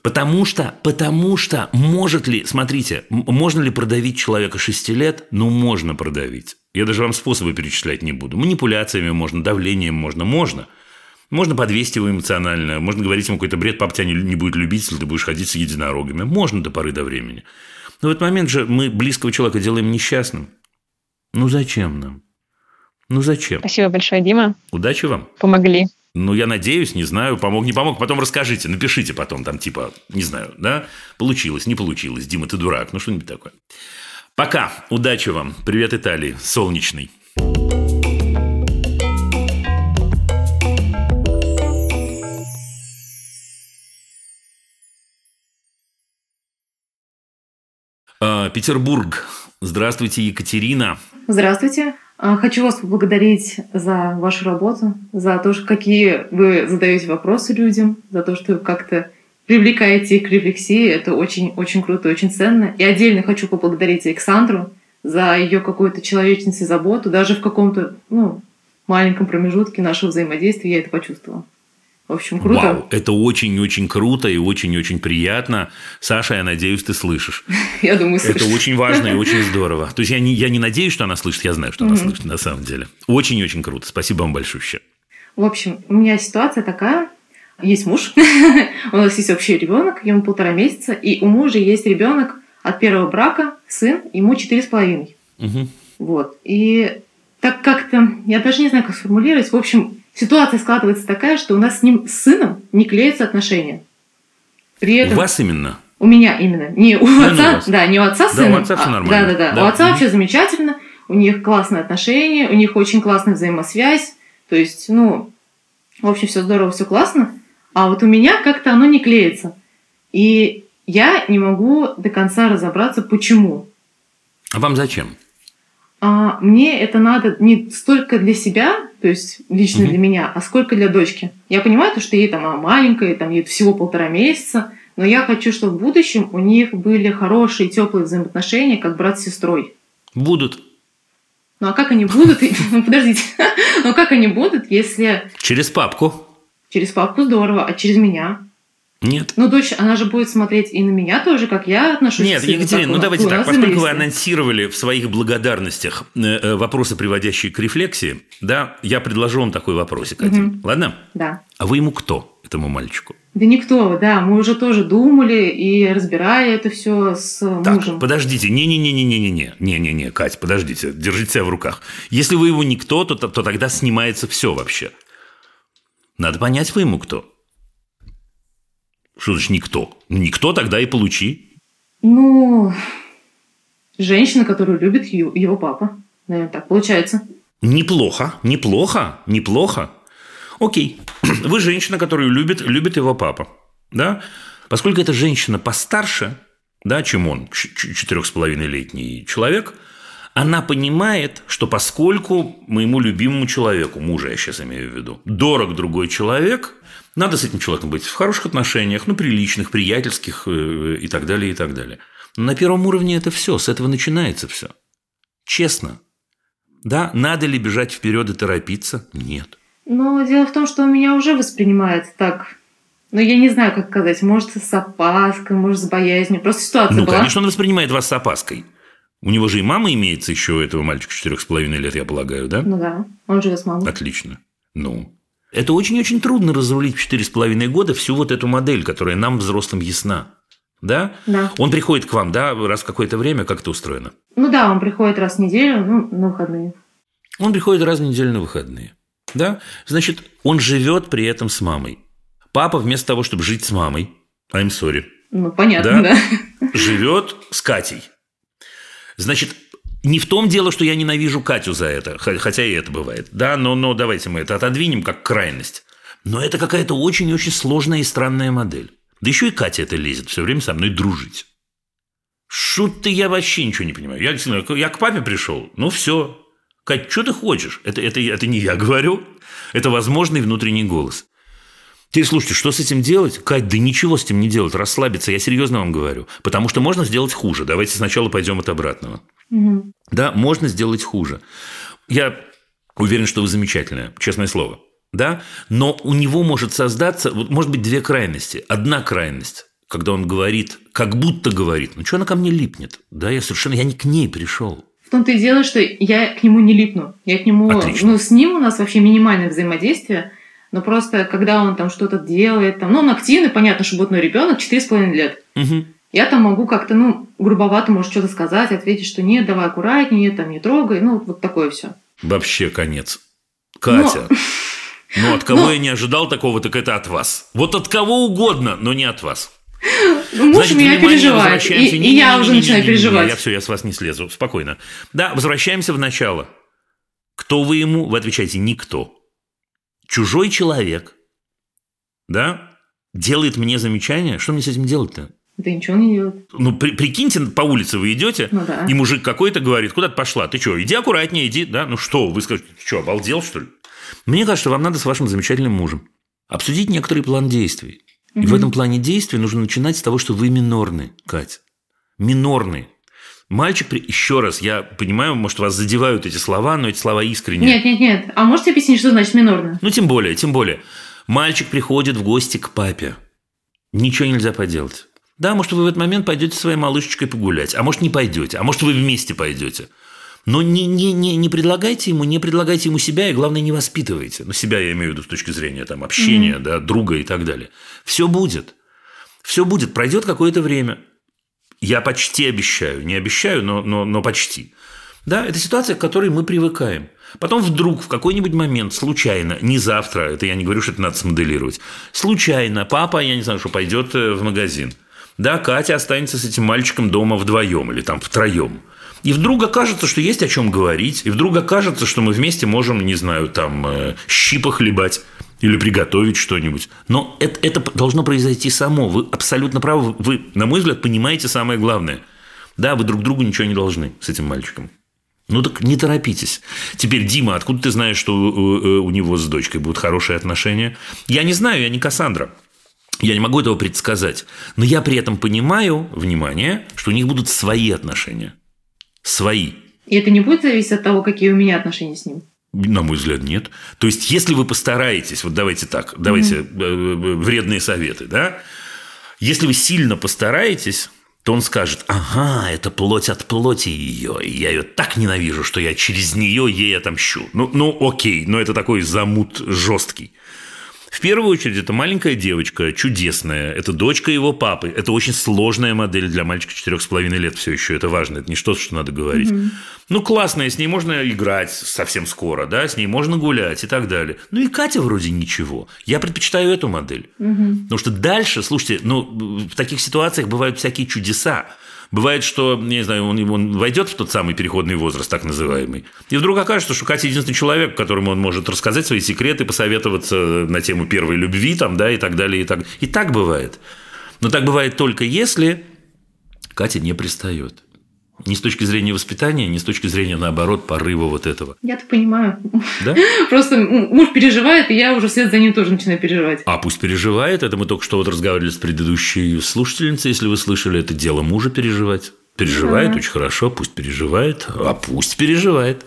Потому что, потому что, может ли, смотрите, можно ли продавить человека 6 лет? Ну, можно продавить. Я даже вам способы перечислять не буду. Манипуляциями можно, давлением можно, можно – можно подвесить его эмоционально, можно говорить ему какой-то бред, папа тебя не, не будет любить, если ты будешь ходить с единорогами. Можно до поры до времени. Но в этот момент же мы близкого человека делаем несчастным. Ну зачем нам? Ну зачем? Спасибо большое, Дима. Удачи вам. Помогли. Ну, я надеюсь, не знаю, помог, не помог. Потом расскажите, напишите потом, там, типа, не знаю, да? Получилось, не получилось. Дима, ты дурак. Ну, что-нибудь такое. Пока. Удачи вам. Привет, Италии. Солнечный. А, Петербург. Здравствуйте, Екатерина. Здравствуйте. А, хочу вас поблагодарить за вашу работу, за то, какие вы задаете вопросы людям, за то, что вы как-то привлекаете их к рефлексии. Это очень-очень круто, очень ценно. И отдельно хочу поблагодарить Александру за ее какую-то человечность и заботу. Даже в каком-то ну, маленьком промежутке нашего взаимодействия я это почувствовала. В общем, круто. Вау, это очень-очень круто и очень-очень приятно. Саша, я надеюсь, ты слышишь. Я думаю, слышишь. Это очень важно и очень здорово. То есть я не, я не надеюсь, что она слышит, я знаю, что она слышит на самом деле. Очень-очень круто. Спасибо вам большое. В общем, у меня ситуация такая. Есть муж, у нас есть общий ребенок, ему полтора месяца, и у мужа есть ребенок от первого брака, сын, ему четыре с половиной. Вот. И так как-то, я даже не знаю, как сформулировать, в общем, ситуация складывается такая, что у нас с ним, с сыном, не клеятся отношения. При этом... У вас именно? У меня именно. Не у ну, отца, да, не у отца сына. Да, у отца все а, нормально. Да, да, да. да. У отца вообще замечательно, у них классные отношения, у них очень классная взаимосвязь. То есть, ну, в общем, все здорово, все классно. А вот у меня как-то оно не клеится. И я не могу до конца разобраться, почему. А вам зачем? А мне это надо не столько для себя, то есть лично угу. для меня, а сколько для дочки. Я понимаю, то, что ей там маленькая, там ей всего полтора месяца, но я хочу, чтобы в будущем у них были хорошие, теплые взаимоотношения, как брат с сестрой. Будут. Ну а как они будут? Ну, подождите. Ну как они будут, если... Через папку. Через папку здорово, а через меня? Нет. Ну, дочь, она же будет смотреть и на меня тоже, как я отношусь Нет, к сыну. Екатерина, ну давайте так, поскольку вы анонсировали в своих благодарностях э, э, вопросы, приводящие к рефлексии, да, я предложу вам такой вопросик один. Угу. Ладно? Да. А вы ему кто, этому мальчику? Да никто, да, мы уже тоже думали и разбирали это все с так, мужем. подождите, не-не-не-не-не-не, не-не-не, Кать, подождите, держите себя в руках. Если вы его никто, то, то тогда снимается все вообще. Надо понять, вы ему кто. Что значит никто? Ну, никто тогда и получи. Ну, женщина, которую любит его, его папа. Наверное, так получается. Неплохо, неплохо, неплохо. Окей, вы женщина, которую любит, любит его папа. Да? Поскольку эта женщина постарше, да, чем он, четырех с половиной летний человек, она понимает, что поскольку моему любимому человеку, мужа я сейчас имею в виду, дорог другой человек, надо с этим человеком быть в хороших отношениях, ну, приличных, приятельских э, и так далее, и так далее. Но на первом уровне это все, с этого начинается все. Честно. Да, надо ли бежать вперед и торопиться? Нет. Но дело в том, что он меня уже воспринимает так. Ну, я не знаю, как сказать. Может, с опаской, может, с боязнью. Просто ситуация ну, была. конечно, он воспринимает вас с опаской. У него же и мама имеется еще у этого мальчика четырех с половиной лет, я полагаю, да? Ну да, он живет с мамой. Отлично. Ну, это очень-очень трудно разрулить в четыре с половиной года всю вот эту модель, которая нам, взрослым, ясна. Да? Да. Он приходит к вам, да, раз в какое-то время, как это устроено? Ну да, он приходит раз в неделю, ну, на выходные. Он приходит раз в неделю на выходные. Да? Значит, он живет при этом с мамой. Папа вместо того, чтобы жить с мамой, I'm sorry. Ну, понятно, да. да. Живет с Катей. Значит, не в том дело, что я ненавижу Катю за это, хотя и это бывает. Да, но, но давайте мы это отодвинем как крайность. Но это какая-то очень-очень сложная и странная модель. Да еще и Катя это лезет все время со мной дружить. Шут ты, я вообще ничего не понимаю. Я, я к папе пришел, ну все. Кать, что ты хочешь? Это, это, это не я говорю, это возможный внутренний голос. Теперь слушайте, что с этим делать? Кать, да ничего с этим не делать, расслабиться, я серьезно вам говорю. Потому что можно сделать хуже. Давайте сначала пойдем от обратного. Мгм. Да, можно сделать хуже. Я уверен, что вы замечательная, честное слово. Да? Но у него может создаться, вот может быть, две крайности. Одна крайность, когда он говорит, как будто говорит, ну что она ко мне липнет? Да, я совершенно, я не к ней пришел. В том-то и дело, что я к нему не липну. Я к нему, Отлично. ну, с ним у нас вообще минимальное взаимодействие. Но просто, когда он там что-то делает, там, ну, он активный, понятно, что будет мой ребенок, 4,5 лет. Мгм. Я там могу как-то, ну, грубовато, может, что-то сказать, ответить, что нет, давай аккуратнее, нет, там, не трогай, ну, вот такое все. Вообще конец. Катя, ну от кого я не ожидал такого, так это от вас. Вот от кого угодно, но не от вас. Муж Значит, меня переживает, и, я уже начинаю переживать. Я все, я с вас не слезу. Спокойно. Да, возвращаемся в начало. Кто вы ему? Вы отвечаете «никто». Чужой человек, да, делает мне замечание. Что мне с этим делать-то? Да ничего не делает. Ну, при- прикиньте, по улице вы идете, Ну да. и мужик какой-то говорит, куда ты пошла? Ты что, иди аккуратнее, иди, да? Ну что, вы скажете, ты что, обалдел, что ли? Мне кажется, вам надо с вашим замечательным мужем обсудить некоторый план действий. И в этом плане действий нужно начинать с того, что вы минорны, Катя. Минорны. Мальчик, при- еще раз, я понимаю, может, вас задевают эти слова, но эти слова искренние. Нет, нет, нет. А можете объяснить, что значит минорно? Ну, тем более, тем более. Мальчик приходит в гости к папе. Ничего нельзя поделать. Да, может, вы в этот момент пойдете своей малышечкой погулять, а может, не пойдете, а может, вы вместе пойдете. Но не, не, не, не предлагайте ему, не предлагайте ему себя, и главное, не воспитывайте. Ну, себя я имею в виду с точки зрения там, общения, да, друга и так далее. Все будет. Все будет. Пройдет какое-то время. Я почти обещаю. Не обещаю, но, но, но почти. Да, это ситуация, к которой мы привыкаем. Потом вдруг в какой-нибудь момент случайно, не завтра, это я не говорю, что это надо смоделировать, случайно папа, я не знаю, что пойдет э, в магазин. Да, Катя останется с этим мальчиком дома вдвоем или там втроем. И вдруг окажется, что есть о чем говорить, и вдруг окажется, что мы вместе можем, не знаю, там, э, щи похлебать или приготовить что-нибудь. Но это, это должно произойти само. Вы абсолютно правы. Вы, на мой взгляд, понимаете самое главное. Да, вы друг другу ничего не должны с этим мальчиком. Ну так не торопитесь. Теперь, Дима, откуда ты знаешь, что э, э, у него с дочкой будут хорошие отношения? Я не знаю, я не Кассандра. Я не могу этого предсказать. Но я при этом понимаю, внимание, что у них будут свои отношения. Свои. И это не будет зависеть от того, какие у меня отношения с ним. На мой взгляд, нет. То есть, если вы постараетесь, вот давайте так, давайте э, вредные советы, да? Если вы сильно постараетесь, то он скажет, ага, это плоть от плоти ее, и я ее так ненавижу, что я через нее ей отомщу. Ну, ну окей, но это такой замут жесткий. В первую очередь, это маленькая девочка, чудесная, это дочка его папы. Это очень сложная модель для мальчика четырех с половиной лет все еще. Это важно, это не что-то, что надо говорить. Ну, классная, с ней можно играть совсем скоро, да, с ней можно гулять и так далее. Ну, и Катя вроде ничего. Я предпочитаю эту модель. Потому что дальше, слушайте, ну, в таких ситуациях бывают всякие чудеса. Бывает, что, не знаю, он, он войдет в тот самый переходный возраст, так называемый, и вдруг окажется, что Катя единственный человек, которому он может рассказать свои секреты, посоветоваться на тему первой любви, там, да, и так далее, и так. И так бывает. Но так бывает только если Катя не пристает. Ни с точки зрения воспитания, ни с точки зрения, наоборот, порыва вот этого. Я-то понимаю. Да? Просто муж переживает, и я уже вслед за ним тоже начинаю переживать. А пусть переживает. Это мы только что вот разговаривали с предыдущей слушательницей, если вы слышали, это дело мужа переживать. Переживает Да. очень хорошо, пусть переживает, а пусть переживает.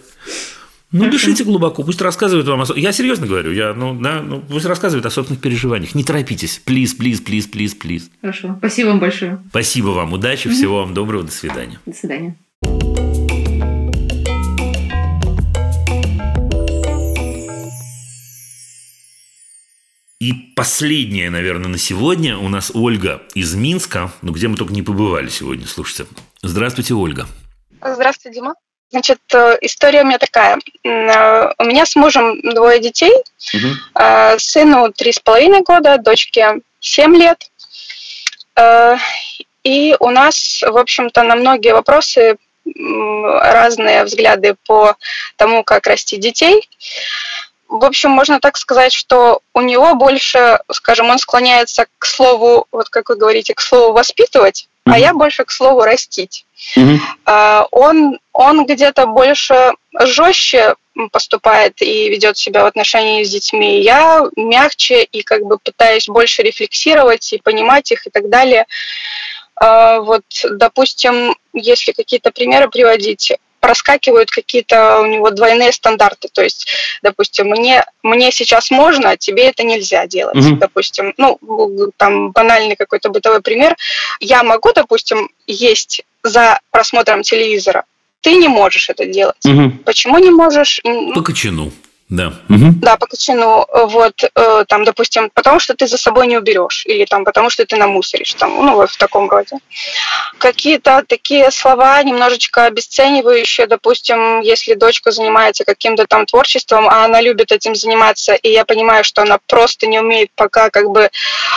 Ну, дышите глубоко, пусть рассказывает вам. о Я серьезно говорю, я, ну, да, ну, пусть рассказывает о собственных переживаниях. Не торопитесь. Плиз, плиз, плиз, плиз, плиз. Хорошо. Спасибо вам большое. Спасибо вам, удачи, всего вам доброго, до свидания. До свидания. И последнее, наверное, на сегодня у нас Ольга из Минска, ну, где мы только не побывали сегодня, слушайте. Здравствуйте, Ольга. Здравствуй, Дима. Значит, э, история у меня такая. Э, У меня с мужем двое детей. Э, Сыну три с половиной года, дочке семь лет. И у нас, в общем-то, на многие вопросы разные взгляды по тому, как расти детей. В общем, можно так сказать, что у него больше, скажем, он склоняется к слову, вот как вы говорите, к слову воспитывать, а я больше к слову растить. А, он, он где-то больше жестче поступает и ведет себя в отношении с детьми. Я мягче и как бы пытаюсь больше рефлексировать и понимать их и так далее. А, вот, допустим, если какие-то примеры приводить, проскакивают какие-то у него двойные стандарты. То есть, допустим, мне, мне сейчас можно, а тебе это нельзя делать. Mm-hmm. Допустим, ну, там банальный какой-то бытовой пример. Я могу, допустим, есть за просмотром телевизора, ты не можешь это делать. Угу. Почему не можешь? По кочану. Да. Угу. Да, по кочану. Вот, э, там, допустим, потому что ты за собой не уберешь, или там, потому что ты намусоришь, там, ну, вот в таком роде. Какие-то такие слова немножечко обесценивающие, допустим, если дочка занимается каким-то там творчеством, а она любит этим заниматься, и я понимаю, что она просто не умеет пока как бы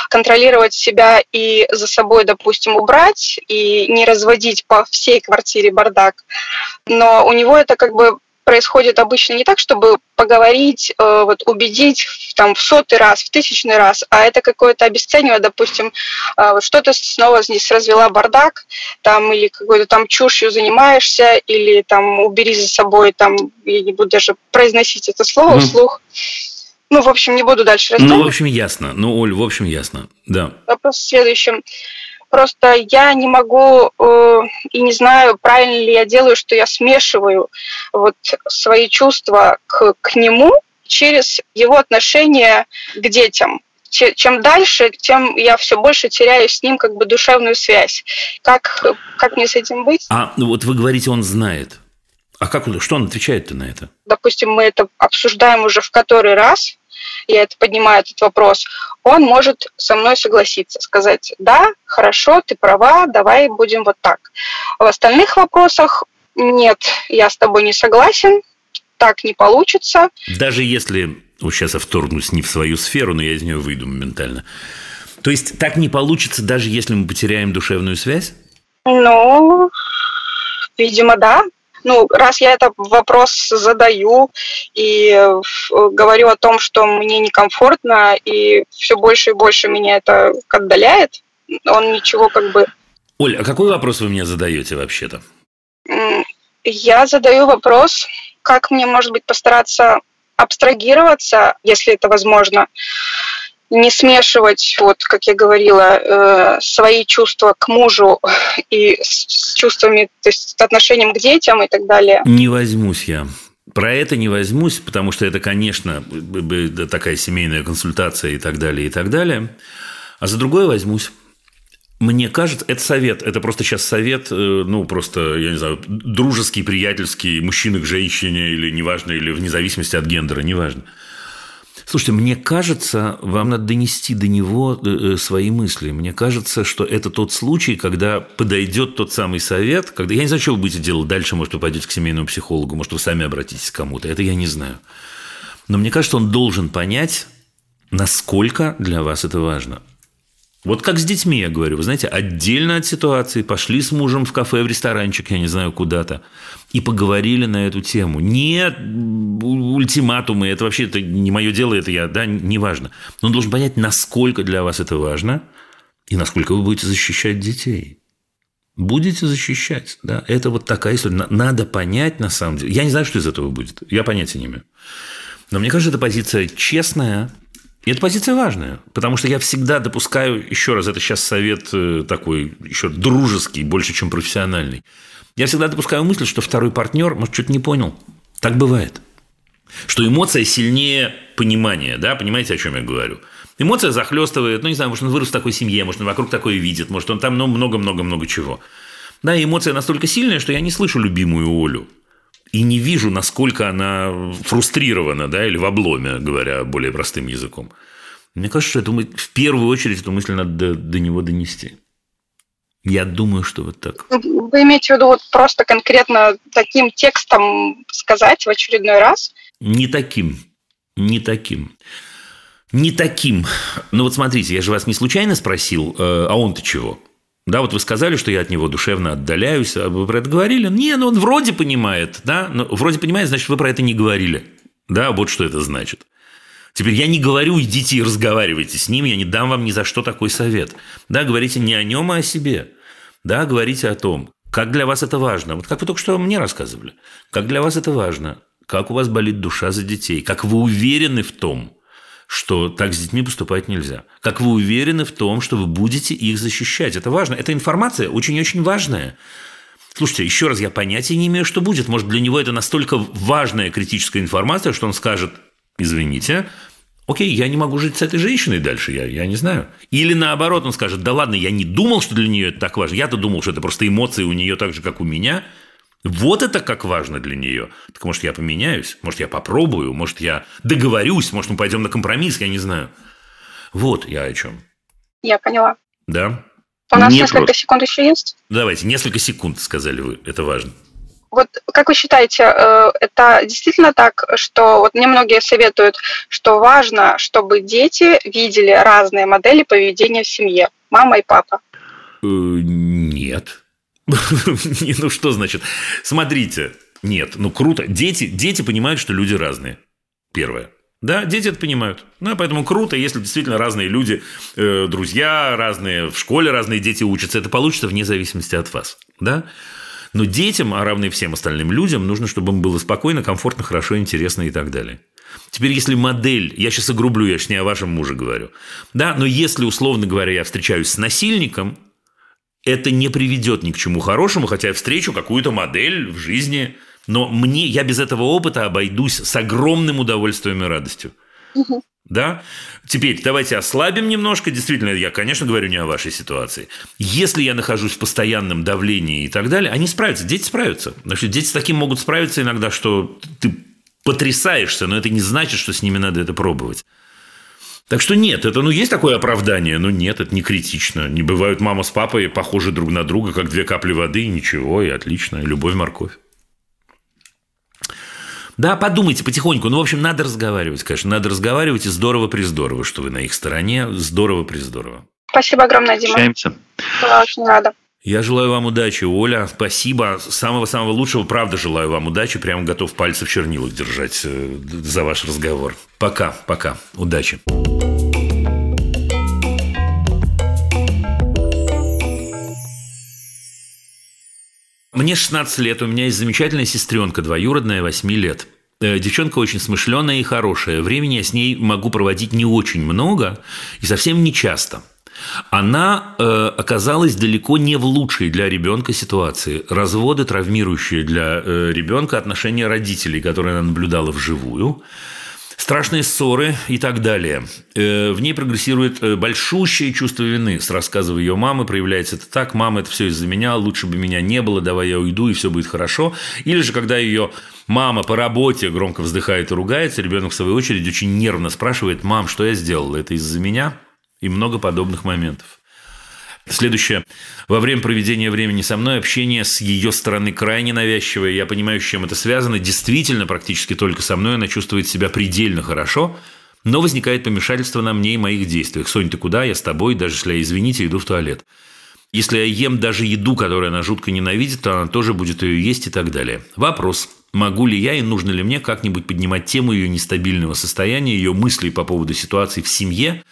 контролировать себя и за собой, допустим, убрать, и не разводить по всей квартире бардак, но у него это как бы происходит обычно не так, чтобы поговорить, э, вот убедить там в сотый раз, в тысячный раз, а это какое-то обесценивание, допустим, э, что ты снова здесь развела бардак, там или какой-то там чушью занимаешься, или там убери за собой, там я не буду даже произносить это слово mm. вслух. Ну, в общем, не буду дальше рассказывать. Ну, в общем, ясно. Ну, Оль, в общем, ясно. Да. Вопрос в следующем. Просто я не могу э, и не знаю, правильно ли я делаю, что я смешиваю вот свои чувства к, к нему через его отношение к детям. Чем дальше, тем я все больше теряю с ним как бы душевную связь. Как, как мне с этим быть? А вот вы говорите, он знает. А как, что он отвечает-то на это? Допустим, мы это обсуждаем уже в который раз, я это поднимаю этот вопрос, он может со мной согласиться, сказать, да, хорошо, ты права, давай будем вот так. В остальных вопросах нет, я с тобой не согласен, так не получится. Даже если, вот сейчас я вторгнусь не в свою сферу, но я из нее выйду моментально. То есть так не получится, даже если мы потеряем душевную связь? Ну, видимо, да ну, раз я этот вопрос задаю и э, говорю о том, что мне некомфортно, и все больше и больше меня это отдаляет, он ничего как бы... Оля, а какой вопрос вы мне задаете вообще-то? Я задаю вопрос, как мне, может быть, постараться абстрагироваться, если это возможно, не смешивать, вот как я говорила, э, свои чувства к мужу и с чувствами, то есть с отношением к детям и так далее. Не возьмусь я. Про это не возьмусь, потому что это, конечно, такая семейная консультация и так далее, и так далее. А за другое возьмусь. Мне кажется, это совет. Это просто сейчас совет, э, ну, просто, я не знаю, дружеский, приятельский, мужчина к женщине, или неважно, или вне зависимости от гендера, неважно. Слушайте, мне кажется, вам надо донести до него э, э, свои мысли. Мне кажется, что это тот случай, когда подойдет тот самый совет, когда я не знаю, что вы будете делать дальше, может, вы пойдете к семейному психологу, может, вы сами обратитесь к кому-то. Это я не знаю. Но мне кажется, он должен понять, насколько для вас это важно. Вот как с детьми, я говорю, вы знаете, отдельно от ситуации, пошли с мужем в кафе, в ресторанчик, я не знаю, куда-то, и поговорили на эту тему. Не ультиматумы, это вообще это не мое дело, это я, да, не важно. Но он должен понять, насколько для вас это важно, и насколько вы будете защищать детей. Будете защищать, да, это вот такая история. Надо понять, на самом деле. Я не знаю, что из этого будет, я понятия не имею. Но мне кажется, эта позиция честная, и эта позиция важная, потому что я всегда допускаю, еще раз, это сейчас совет э, такой, еще дружеский, больше, чем профессиональный. Я всегда допускаю мысль, что второй партнер, может, что-то не понял. Так бывает. Что эмоция сильнее понимания, да, понимаете, о чем я говорю? Эмоция захлестывает, ну, не знаю, может, он вырос в такой семье, может, он вокруг такое видит, может, он там ну, много-много-много чего. Да, эмоция настолько сильная, что я не слышу любимую Олю и не вижу, насколько она фрустрирована, да, или в обломе, говоря более простым языком. Мне кажется, что это мы, в первую очередь эту мысль надо до, до него донести. Я думаю, что вот так. Вы имеете в виду вот просто конкретно таким текстом сказать в очередной раз? Не таким. Не таким. Не таким. Ну вот смотрите, я же вас не случайно спросил, э, а он-то чего? Да, вот вы сказали, что я от него душевно отдаляюсь, а вы про это говорили? Не, ну он вроде понимает, да, но вроде понимает, значит, вы про это не говорили. Да, вот что это значит. Теперь я не говорю, идите и разговаривайте с ним, я не дам вам ни за что такой совет. Да, говорите не о нем, а о себе. Да, говорите о том, как для вас это важно. Вот как вы только что мне рассказывали. Как для вас это важно. Как у вас болит душа за детей. Как вы уверены в том, что так с детьми поступать нельзя. Как вы уверены в том, что вы будете их защищать. Это важно. Эта информация очень-очень важная. Слушайте, еще раз, я понятия не имею, что будет. Может, для него это настолько важная критическая информация, что он скажет, извините, окей, я не могу жить с этой женщиной дальше, я, я не знаю. Или наоборот, он скажет, да ладно, я не думал, что для нее это так важно. Я-то думал, что это просто эмоции у нее так же, как у меня. Вот это как важно для нее. Так может, я поменяюсь, может, я попробую, может, я договорюсь, может, мы пойдем на компромисс, я не знаю. Вот я о чем. Я поняла. Да? У нас Не несколько просто. секунд еще есть. Давайте, несколько секунд, сказали вы, это важно. Вот как вы считаете, э, это действительно так, что вот мне многие советуют, что важно, чтобы дети видели разные модели поведения в семье, мама и папа. Э, Нет. Ну что значит? Смотрите, нет, ну круто. Дети, дети понимают, что люди разные. Первое. Да, дети это понимают. Ну, поэтому круто, если действительно разные люди, э, друзья разные, в школе разные дети учатся. Это получится вне зависимости от вас. Да? Но детям, а равны всем остальным людям, нужно, чтобы им было спокойно, комфортно, хорошо, интересно и так далее. Теперь, если модель, я сейчас огрублю, я сейчас не о вашем муже говорю, да, но если, условно говоря, я встречаюсь с насильником, это не приведет ни к чему хорошему, хотя я встречу какую-то модель в жизни, но мне, я без этого опыта обойдусь с огромным удовольствием и радостью. Да? Теперь давайте ослабим немножко. Действительно, я, конечно, говорю не о вашей ситуации. Если я нахожусь в постоянном давлении и так далее, они справятся. Дети справятся. Что дети с таким могут справиться иногда, что ты потрясаешься, но это не значит, что с ними надо это пробовать. Так что нет, это, ну, есть такое оправдание, но нет, это не критично. Не бывают мама с папой похожи друг на друга, как две капли воды, и ничего, и отлично, и любовь, морковь. Да, подумайте потихоньку. Ну, в общем, надо разговаривать, конечно. Надо разговаривать, и здорово-приздорово, что вы на их стороне. Здорово-приздорово. Спасибо огромное, Дима. Общаемся. Была очень рада. Я желаю вам удачи, Оля. Спасибо. Самого-самого лучшего. Правда желаю вам удачи. Прямо готов пальцы в чернилах держать э, за ваш разговор. Пока, пока. Удачи. Мне 16 лет, у меня есть замечательная сестренка, двоюродная, 8 лет. Э, Девчонка очень смышленая и хорошая. Времени я с ней могу проводить не очень много и совсем не часто. Она э, оказалась далеко не в лучшей для ребенка ситуации. Разводы, травмирующие для э, ребенка отношения родителей, которые она наблюдала вживую, страшные ссоры и так далее. Э, В ней прогрессирует э, большущее чувство вины. С рассказов ее мамы проявляется это так. Мама, это все из-за меня, лучше бы меня не было, давай я уйду, и все будет хорошо. Или же, когда ее мама по работе громко вздыхает и ругается, ребенок в свою очередь очень нервно спрашивает, мам, что я сделал, это из-за меня? И много подобных моментов. Следующее. Во время проведения времени со мной общение с ее стороны крайне навязчивое. Я понимаю, с чем это связано. Действительно, практически только со мной она чувствует себя предельно хорошо, но возникает помешательство на мне и моих действиях. Сонь, ты куда? Я с тобой, даже если я, извините, иду в туалет. Если я ем даже еду, которую она жутко ненавидит, то она тоже будет ее есть и так далее. Вопрос. Могу ли я и нужно ли мне как-нибудь поднимать тему ее нестабильного состояния, ее мыслей по поводу ситуации в семье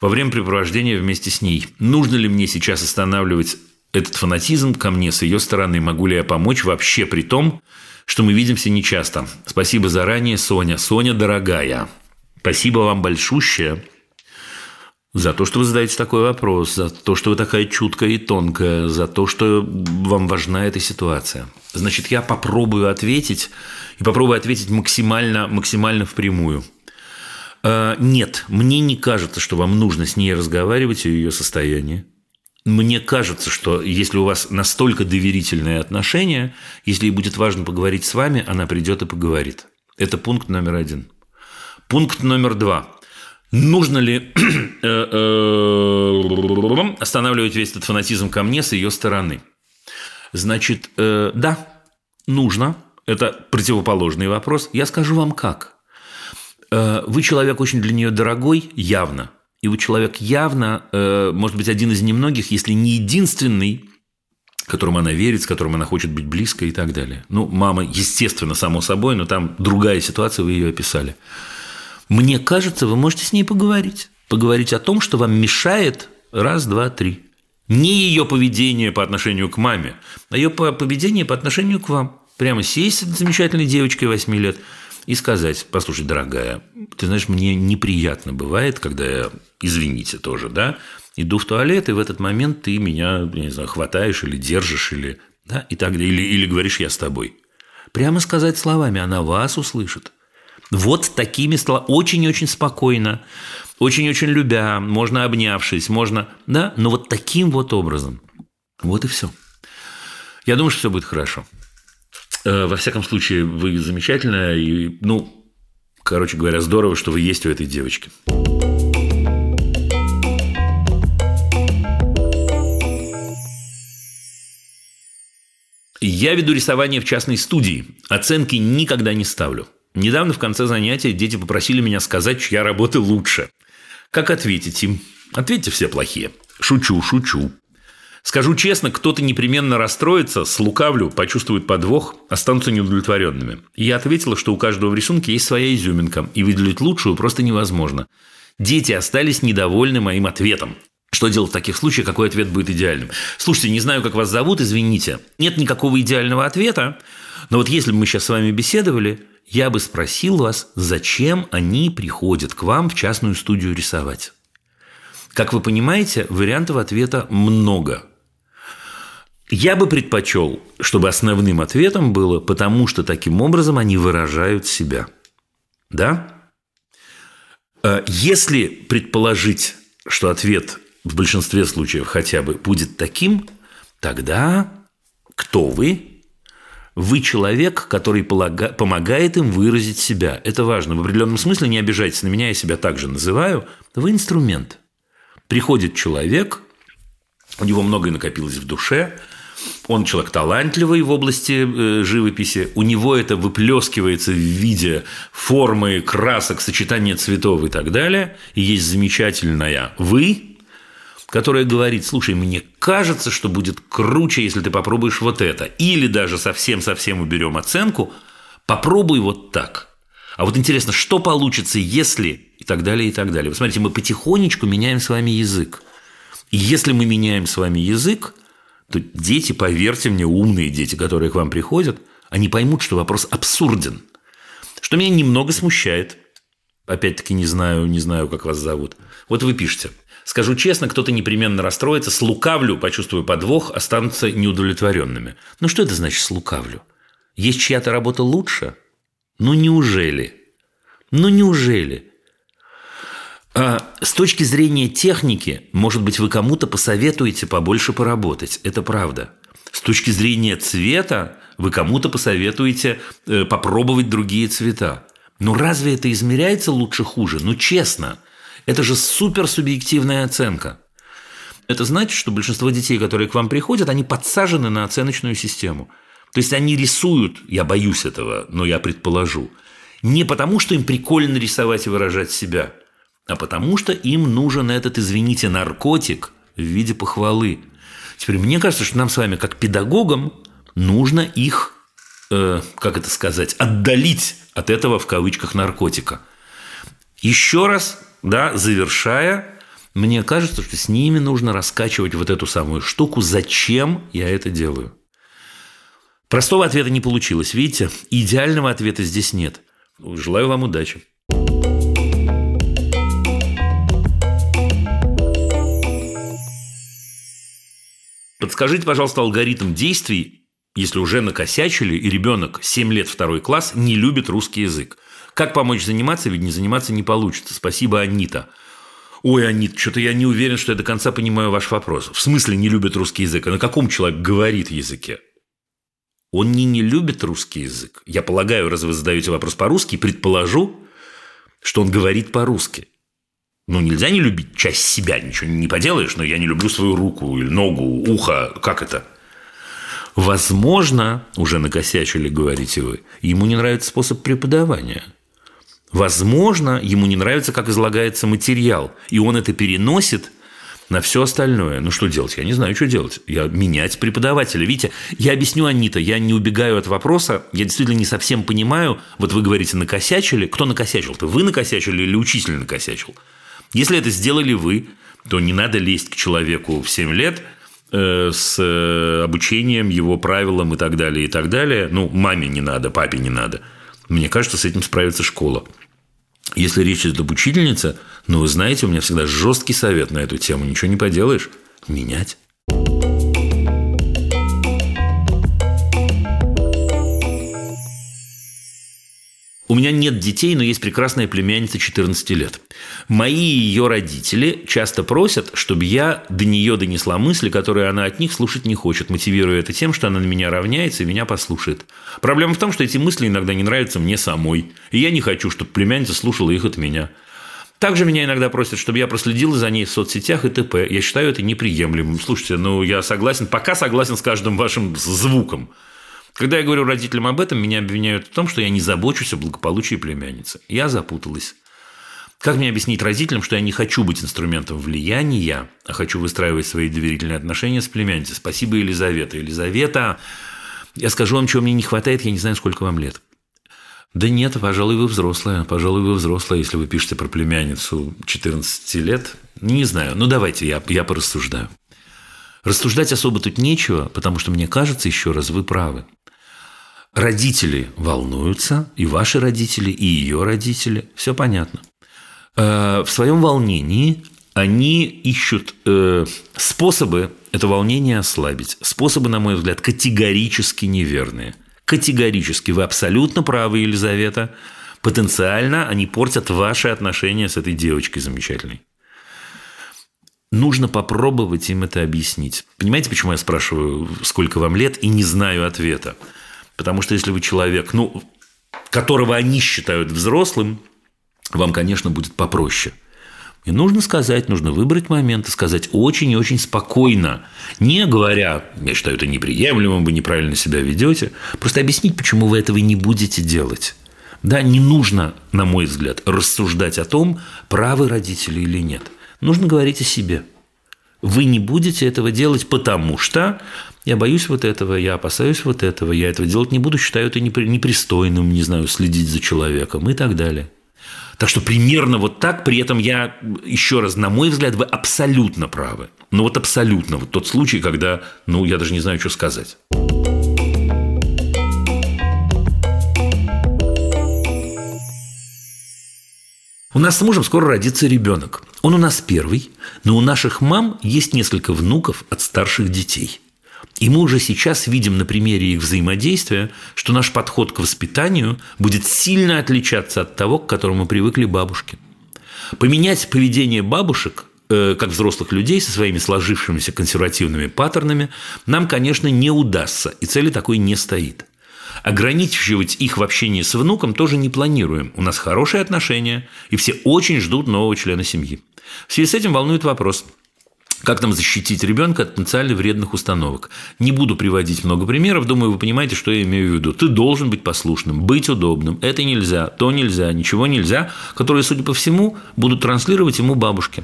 во время препровождения вместе с ней? Нужно ли мне сейчас останавливать этот фанатизм ко мне с ее стороны? Могу ли я помочь вообще при том, что мы видимся нечасто? Спасибо заранее, Соня. Соня, дорогая, спасибо вам большущее за то, что вы задаете такой вопрос, за то, что вы такая чуткая и тонкая, за то, что вам важна эта ситуация. Значит, я попробую ответить, и попробую ответить максимально, максимально впрямую. Э, Нет, мне не кажется, что вам нужно с ней разговаривать о ее состоянии. Мне кажется, что если у вас настолько доверительные отношения, если ей будет важно поговорить с вами, она придет и поговорит. Это пункт номер один. Пункт номер два. Нужно ли э, э, останавливать весь этот фанатизм ко мне с ее стороны? Значит, э, да, нужно. Это противоположный вопрос. Я скажу вам как. Э, Вы человек очень для нее дорогой, явно. И вы человек явно, э, может быть, один из немногих, если не единственный, которому она верит, с которым она хочет быть близко и так далее. Ну, мама, естественно, само собой, но там другая ситуация, вы ее описали. Мне кажется, вы можете с ней поговорить. Поговорить о том, что вам мешает раз, два, три. Не ее поведение по отношению к маме, а ее поведение по отношению к вам. Прямо сесть с замечательной девочкой 8 лет и сказать, послушай, дорогая, ты знаешь, мне неприятно бывает, когда я, извините тоже, да, иду в туалет, и в этот момент ты меня, не знаю, хватаешь или держишь, или, да, и так далее, или, или говоришь, я с тобой. Прямо сказать словами, она вас услышит. Вот такими словами, очень-очень спокойно, очень-очень любя, можно обнявшись, можно, да, но вот таким вот образом. Вот и все. Я думаю, что все будет хорошо. Э, во всяком случае, вы замечательная и, ну, короче говоря, здорово, что вы есть у этой девочки. Я веду рисование в частной студии. Оценки никогда не ставлю. Недавно в конце занятия дети попросили меня сказать, чья работа лучше. Как ответить им? Ответьте все плохие. Шучу, шучу. Скажу честно, кто-то непременно расстроится, слукавлю, почувствует подвох, останутся неудовлетворенными. Я ответила, что у каждого в рисунке есть своя изюминка, и выделить лучшую просто невозможно. Дети остались недовольны моим ответом. Что делать в таких случаях, какой ответ будет идеальным? Слушайте, не знаю, как вас зовут, извините. Нет никакого идеального ответа. Но вот если бы мы сейчас с вами беседовали, я бы спросил вас, зачем они приходят к вам в частную студию рисовать. Как вы понимаете, вариантов ответа много. Я бы предпочел, чтобы основным ответом было, потому что таким образом они выражают себя. Да? Э, если предположить, что ответ в большинстве случаев хотя бы будет таким, тогда кто вы вы человек, который помогает им выразить себя. Это важно. В определенном смысле не обижайтесь на меня, я себя также называю. Вы инструмент. Приходит человек, у него многое накопилось в душе, он человек талантливый в области э, живописи, у него это выплескивается в виде формы, красок, сочетания цветов и так далее. И есть замечательная «вы», которая говорит, слушай, мне кажется, что будет круче, если ты попробуешь вот это. Или даже совсем-совсем уберем оценку, попробуй вот так. А вот интересно, что получится, если и так далее, и так далее. Вы смотрите, мы потихонечку меняем с вами язык. И если мы меняем с вами язык, то дети, поверьте мне, умные дети, которые к вам приходят, они поймут, что вопрос абсурден. Что меня немного смущает. Опять-таки не знаю, не знаю, как вас зовут. Вот вы пишете – Скажу честно, кто-то непременно расстроится, слукавлю, почувствую подвох, останутся неудовлетворенными. Ну что это значит слукавлю? Есть чья-то работа лучше? Ну неужели? Ну неужели? А с точки зрения техники, может быть, вы кому-то посоветуете побольше поработать. Это правда. С точки зрения цвета, вы кому-то посоветуете э, попробовать другие цвета. Но разве это измеряется лучше-хуже? Ну, честно – это же суперсубъективная оценка. Это значит, что большинство детей, которые к вам приходят, они подсажены на оценочную систему. То есть они рисуют, я боюсь этого, но я предположу, не потому, что им прикольно рисовать и выражать себя, а потому что им нужен этот, извините, наркотик в виде похвалы. Теперь мне кажется, что нам с вами, как педагогам, нужно их, э, как это сказать, отдалить от этого в кавычках наркотика. Еще раз да, завершая, мне кажется, что с ними нужно раскачивать вот эту самую штуку, зачем я это делаю. Простого ответа не получилось, видите? Идеального ответа здесь нет. Желаю вам удачи. Подскажите, пожалуйста, алгоритм действий, если уже накосячили, и ребенок 7 лет второй класс не любит русский язык. Как помочь заниматься, ведь не заниматься не получится. Спасибо, Анита. Ой, Анит, что-то я не уверен, что я до конца понимаю ваш вопрос. В смысле не любит русский язык? А на каком человек говорит языке? Он не не любит русский язык. Я полагаю, раз вы задаете вопрос по-русски, предположу, что он говорит по-русски. Ну, нельзя не любить часть себя, ничего не поделаешь, но я не люблю свою руку или ногу, ухо. Как это? Возможно, уже накосячили, говорите вы, ему не нравится способ преподавания – Возможно, ему не нравится, как излагается материал, и он это переносит на все остальное. Ну, что делать? Я не знаю, что делать. Я менять преподавателя. Видите, я объясню, Анита, я не убегаю от вопроса, я действительно не совсем понимаю. Вот вы говорите, накосячили. Кто накосячил-то? Вы накосячили или учитель накосячил? Если это сделали вы, то не надо лезть к человеку в 7 лет – э, с э, обучением, его правилам и так далее, и так далее. Ну, маме не надо, папе не надо. Мне кажется, с этим справится школа. Если речь идет об учительнице, ну, вы знаете, у меня всегда жесткий совет на эту тему. Ничего не поделаешь. Менять. У меня нет детей, но есть прекрасная племянница 14 лет. Мои ее родители часто просят, чтобы я до нее донесла мысли, которые она от них слушать не хочет, мотивируя это тем, что она на меня равняется и меня послушает. Проблема в том, что эти мысли иногда не нравятся мне самой, и я не хочу, чтобы племянница слушала их от меня. Также меня иногда просят, чтобы я проследил за ней в соцсетях и т.п. Я считаю это неприемлемым. Слушайте, ну я согласен, пока согласен с каждым вашим звуком. Когда я говорю родителям об этом, меня обвиняют в том, что я не забочусь о благополучии племянницы. Я запуталась. Как мне объяснить родителям, что я не хочу быть инструментом влияния, а хочу выстраивать свои доверительные отношения с племянницей? Спасибо, Елизавета. Елизавета, я скажу вам, чего мне не хватает, я не знаю, сколько вам лет. Да нет, пожалуй, вы взрослая. Пожалуй, вы взрослая, если вы пишете про племянницу 14 лет. Не знаю. Ну, давайте я, я порассуждаю. Рассуждать особо тут нечего, потому что, мне кажется, еще раз, вы правы. Родители волнуются, и ваши родители, и ее родители. Все понятно. Э, в своем волнении они ищут э, способы это волнение ослабить. Способы, на мой взгляд, категорически неверные. Категорически. Вы абсолютно правы, Елизавета. Потенциально они портят ваши отношения с этой девочкой замечательной. Нужно попробовать им это объяснить. Понимаете, почему я спрашиваю, сколько вам лет, и не знаю ответа? Потому что если вы человек, ну, которого они считают взрослым, вам, конечно, будет попроще. И нужно сказать, нужно выбрать момент и сказать очень и очень спокойно, не говоря, я считаю это неприемлемым, вы неправильно себя ведете, просто объяснить, почему вы этого не будете делать. Да, не нужно, на мой взгляд, рассуждать о том, правы родители или нет. Нужно говорить о себе. Вы не будете этого делать, потому что я боюсь вот этого, я опасаюсь вот этого, я этого делать не буду, считаю это непристойным, не знаю, следить за человеком и так далее. Так что примерно вот так, при этом я, еще раз, на мой взгляд, вы абсолютно правы. Ну вот абсолютно. Вот тот случай, когда, ну, я даже не знаю, что сказать. У нас с мужем скоро родится ребенок. Он у нас первый, но у наших мам есть несколько внуков от старших детей – и мы уже сейчас видим на примере их взаимодействия, что наш подход к воспитанию будет сильно отличаться от того, к которому привыкли бабушки. Поменять поведение бабушек э, как взрослых людей со своими сложившимися консервативными паттернами нам, конечно, не удастся, и цели такой не стоит. Ограничивать их в общении с внуком тоже не планируем. У нас хорошие отношения, и все очень ждут нового члена семьи. В связи с этим волнует вопрос – как нам защитить ребенка от потенциально вредных установок? Не буду приводить много примеров, думаю, вы понимаете, что я имею в виду. Ты должен быть послушным, быть удобным. Это нельзя, то нельзя, ничего нельзя, которые, судя по всему, будут транслировать ему бабушки.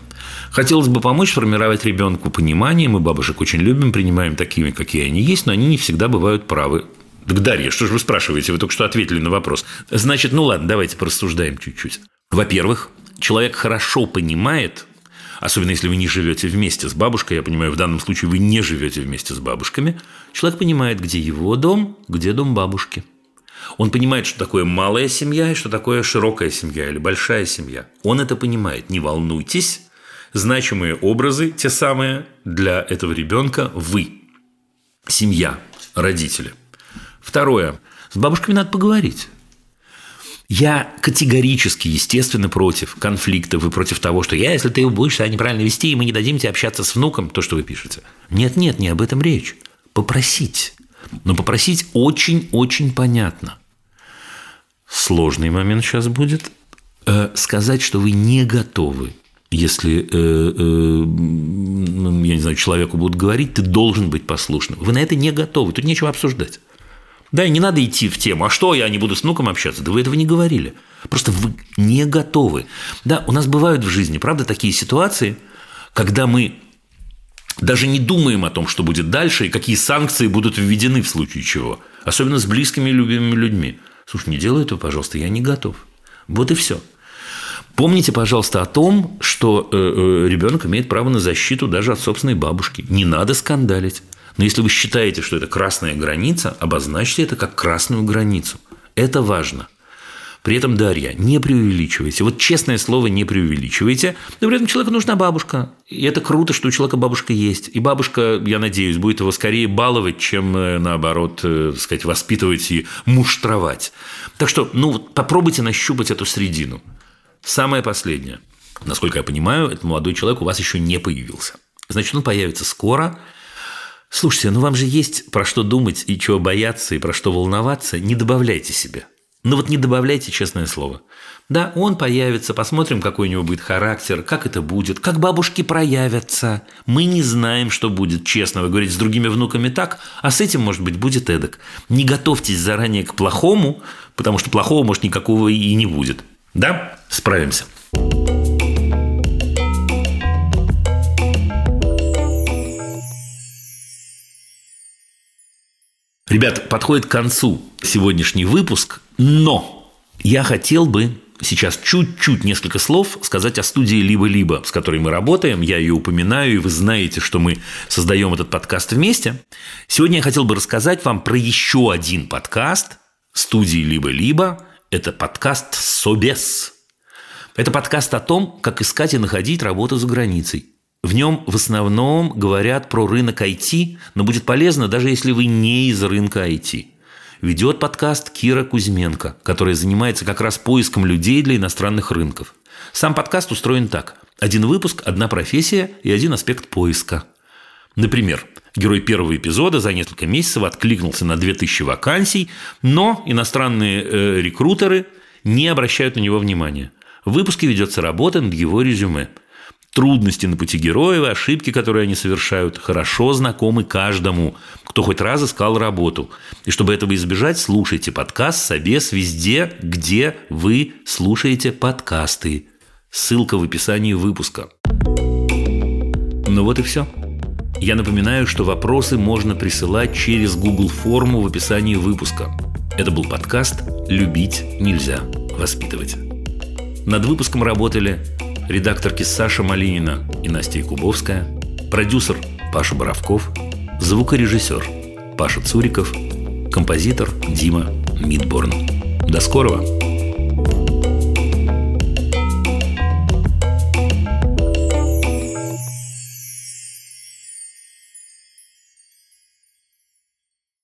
Хотелось бы помочь формировать ребенку понимание. Мы бабушек очень любим, принимаем такими, какие они есть, но они не всегда бывают правы. Так, Дарья, что же вы спрашиваете? Вы только что ответили на вопрос. Значит, ну ладно, давайте порассуждаем чуть-чуть. Во-первых, человек хорошо понимает, особенно если вы не живете вместе с бабушкой, я понимаю, в данном случае вы не живете вместе с бабушками, человек понимает, где его дом, где дом бабушки. Он понимает, что такое малая семья и что такое широкая семья или большая семья. Он это понимает. Не волнуйтесь, значимые образы, те самые, для этого ребенка вы. Семья, родители. Второе. С бабушками надо поговорить. Я категорически, естественно, против конфликтов и против того, что я, если ты будешь себя неправильно вести, и мы не дадим тебе общаться с внуком, то, что вы пишете. Нет, нет, не об этом речь. Попросить. Но попросить очень-очень понятно. Сложный момент сейчас будет. Э, сказать, что вы не готовы если, э, э, я не знаю, человеку будут говорить, ты должен быть послушным. Вы на это не готовы, тут нечего обсуждать. Да, и не надо идти в тему, а что, я не буду с внуком общаться? Да вы этого не говорили. Просто вы не готовы. Да, у нас бывают в жизни, правда, такие ситуации, когда мы даже не думаем о том, что будет дальше и какие санкции будут введены в случае чего. Особенно с близкими и любимыми людьми. Слушай, не делай этого, пожалуйста, я не готов. Вот и все. Помните, пожалуйста, о том, что э, э, ребенок имеет право на защиту даже от собственной бабушки. Не надо скандалить. Но если вы считаете, что это красная граница, обозначьте это как красную границу. Это важно. При этом, Дарья, не преувеличивайте. Вот честное слово, не преувеличивайте. Но при этом человеку нужна бабушка. И это круто, что у человека бабушка есть. И бабушка, я надеюсь, будет его скорее баловать, чем, э, наоборот, э, сказать, воспитывать и муштровать. Так что, ну, попробуйте нащупать эту средину. Самое последнее. Насколько я понимаю, этот молодой человек у вас еще не появился. Значит, он появится скоро. Слушайте, ну вам же есть про что думать и чего бояться, и про что волноваться. Не добавляйте себе. Ну вот не добавляйте честное слово. Да, он появится, посмотрим, какой у него будет характер, как это будет, как бабушки проявятся. Мы не знаем, что будет, честно. Вы говорите, с другими внуками так, а с этим, может быть, будет эдак. Не готовьтесь заранее к плохому, потому что плохого, может, никакого и не будет. Да? Справимся. Ребят, подходит к концу сегодняшний выпуск, но я хотел бы сейчас чуть-чуть несколько слов сказать о студии «Либо-либо», с которой мы работаем. Я ее упоминаю, и вы знаете, что мы создаем этот подкаст вместе. Сегодня я хотел бы рассказать вам про еще один подкаст студии «Либо-либо». Это подкаст «Собес». Это подкаст о том, как искать и находить работу за границей. В нем в основном говорят про рынок IT, но будет полезно, даже если вы не из рынка IT. Ведет подкаст Кира Кузьменко, которая занимается как раз поиском людей для иностранных рынков. Сам подкаст устроен так. Один выпуск, одна профессия и один аспект поиска. Например, герой первого эпизода за несколько месяцев откликнулся на 2000 вакансий, но иностранные э, рекрутеры не обращают на него внимания – в выпуске ведется работа над его резюме. Трудности на пути героев, ошибки, которые они совершают, хорошо знакомы каждому, кто хоть раз искал работу. И чтобы этого избежать, слушайте подкаст «Собес» везде, где вы слушаете подкасты. Ссылка в описании выпуска. Ну вот и все. Я напоминаю, что вопросы можно присылать через Google форму в описании выпуска. Это был подкаст «Любить нельзя воспитывать». Над выпуском работали редакторки Саша Малинина и Настя Якубовская, продюсер Паша Боровков, звукорежиссер Паша Цуриков, композитор Дима Мидборн. До скорого!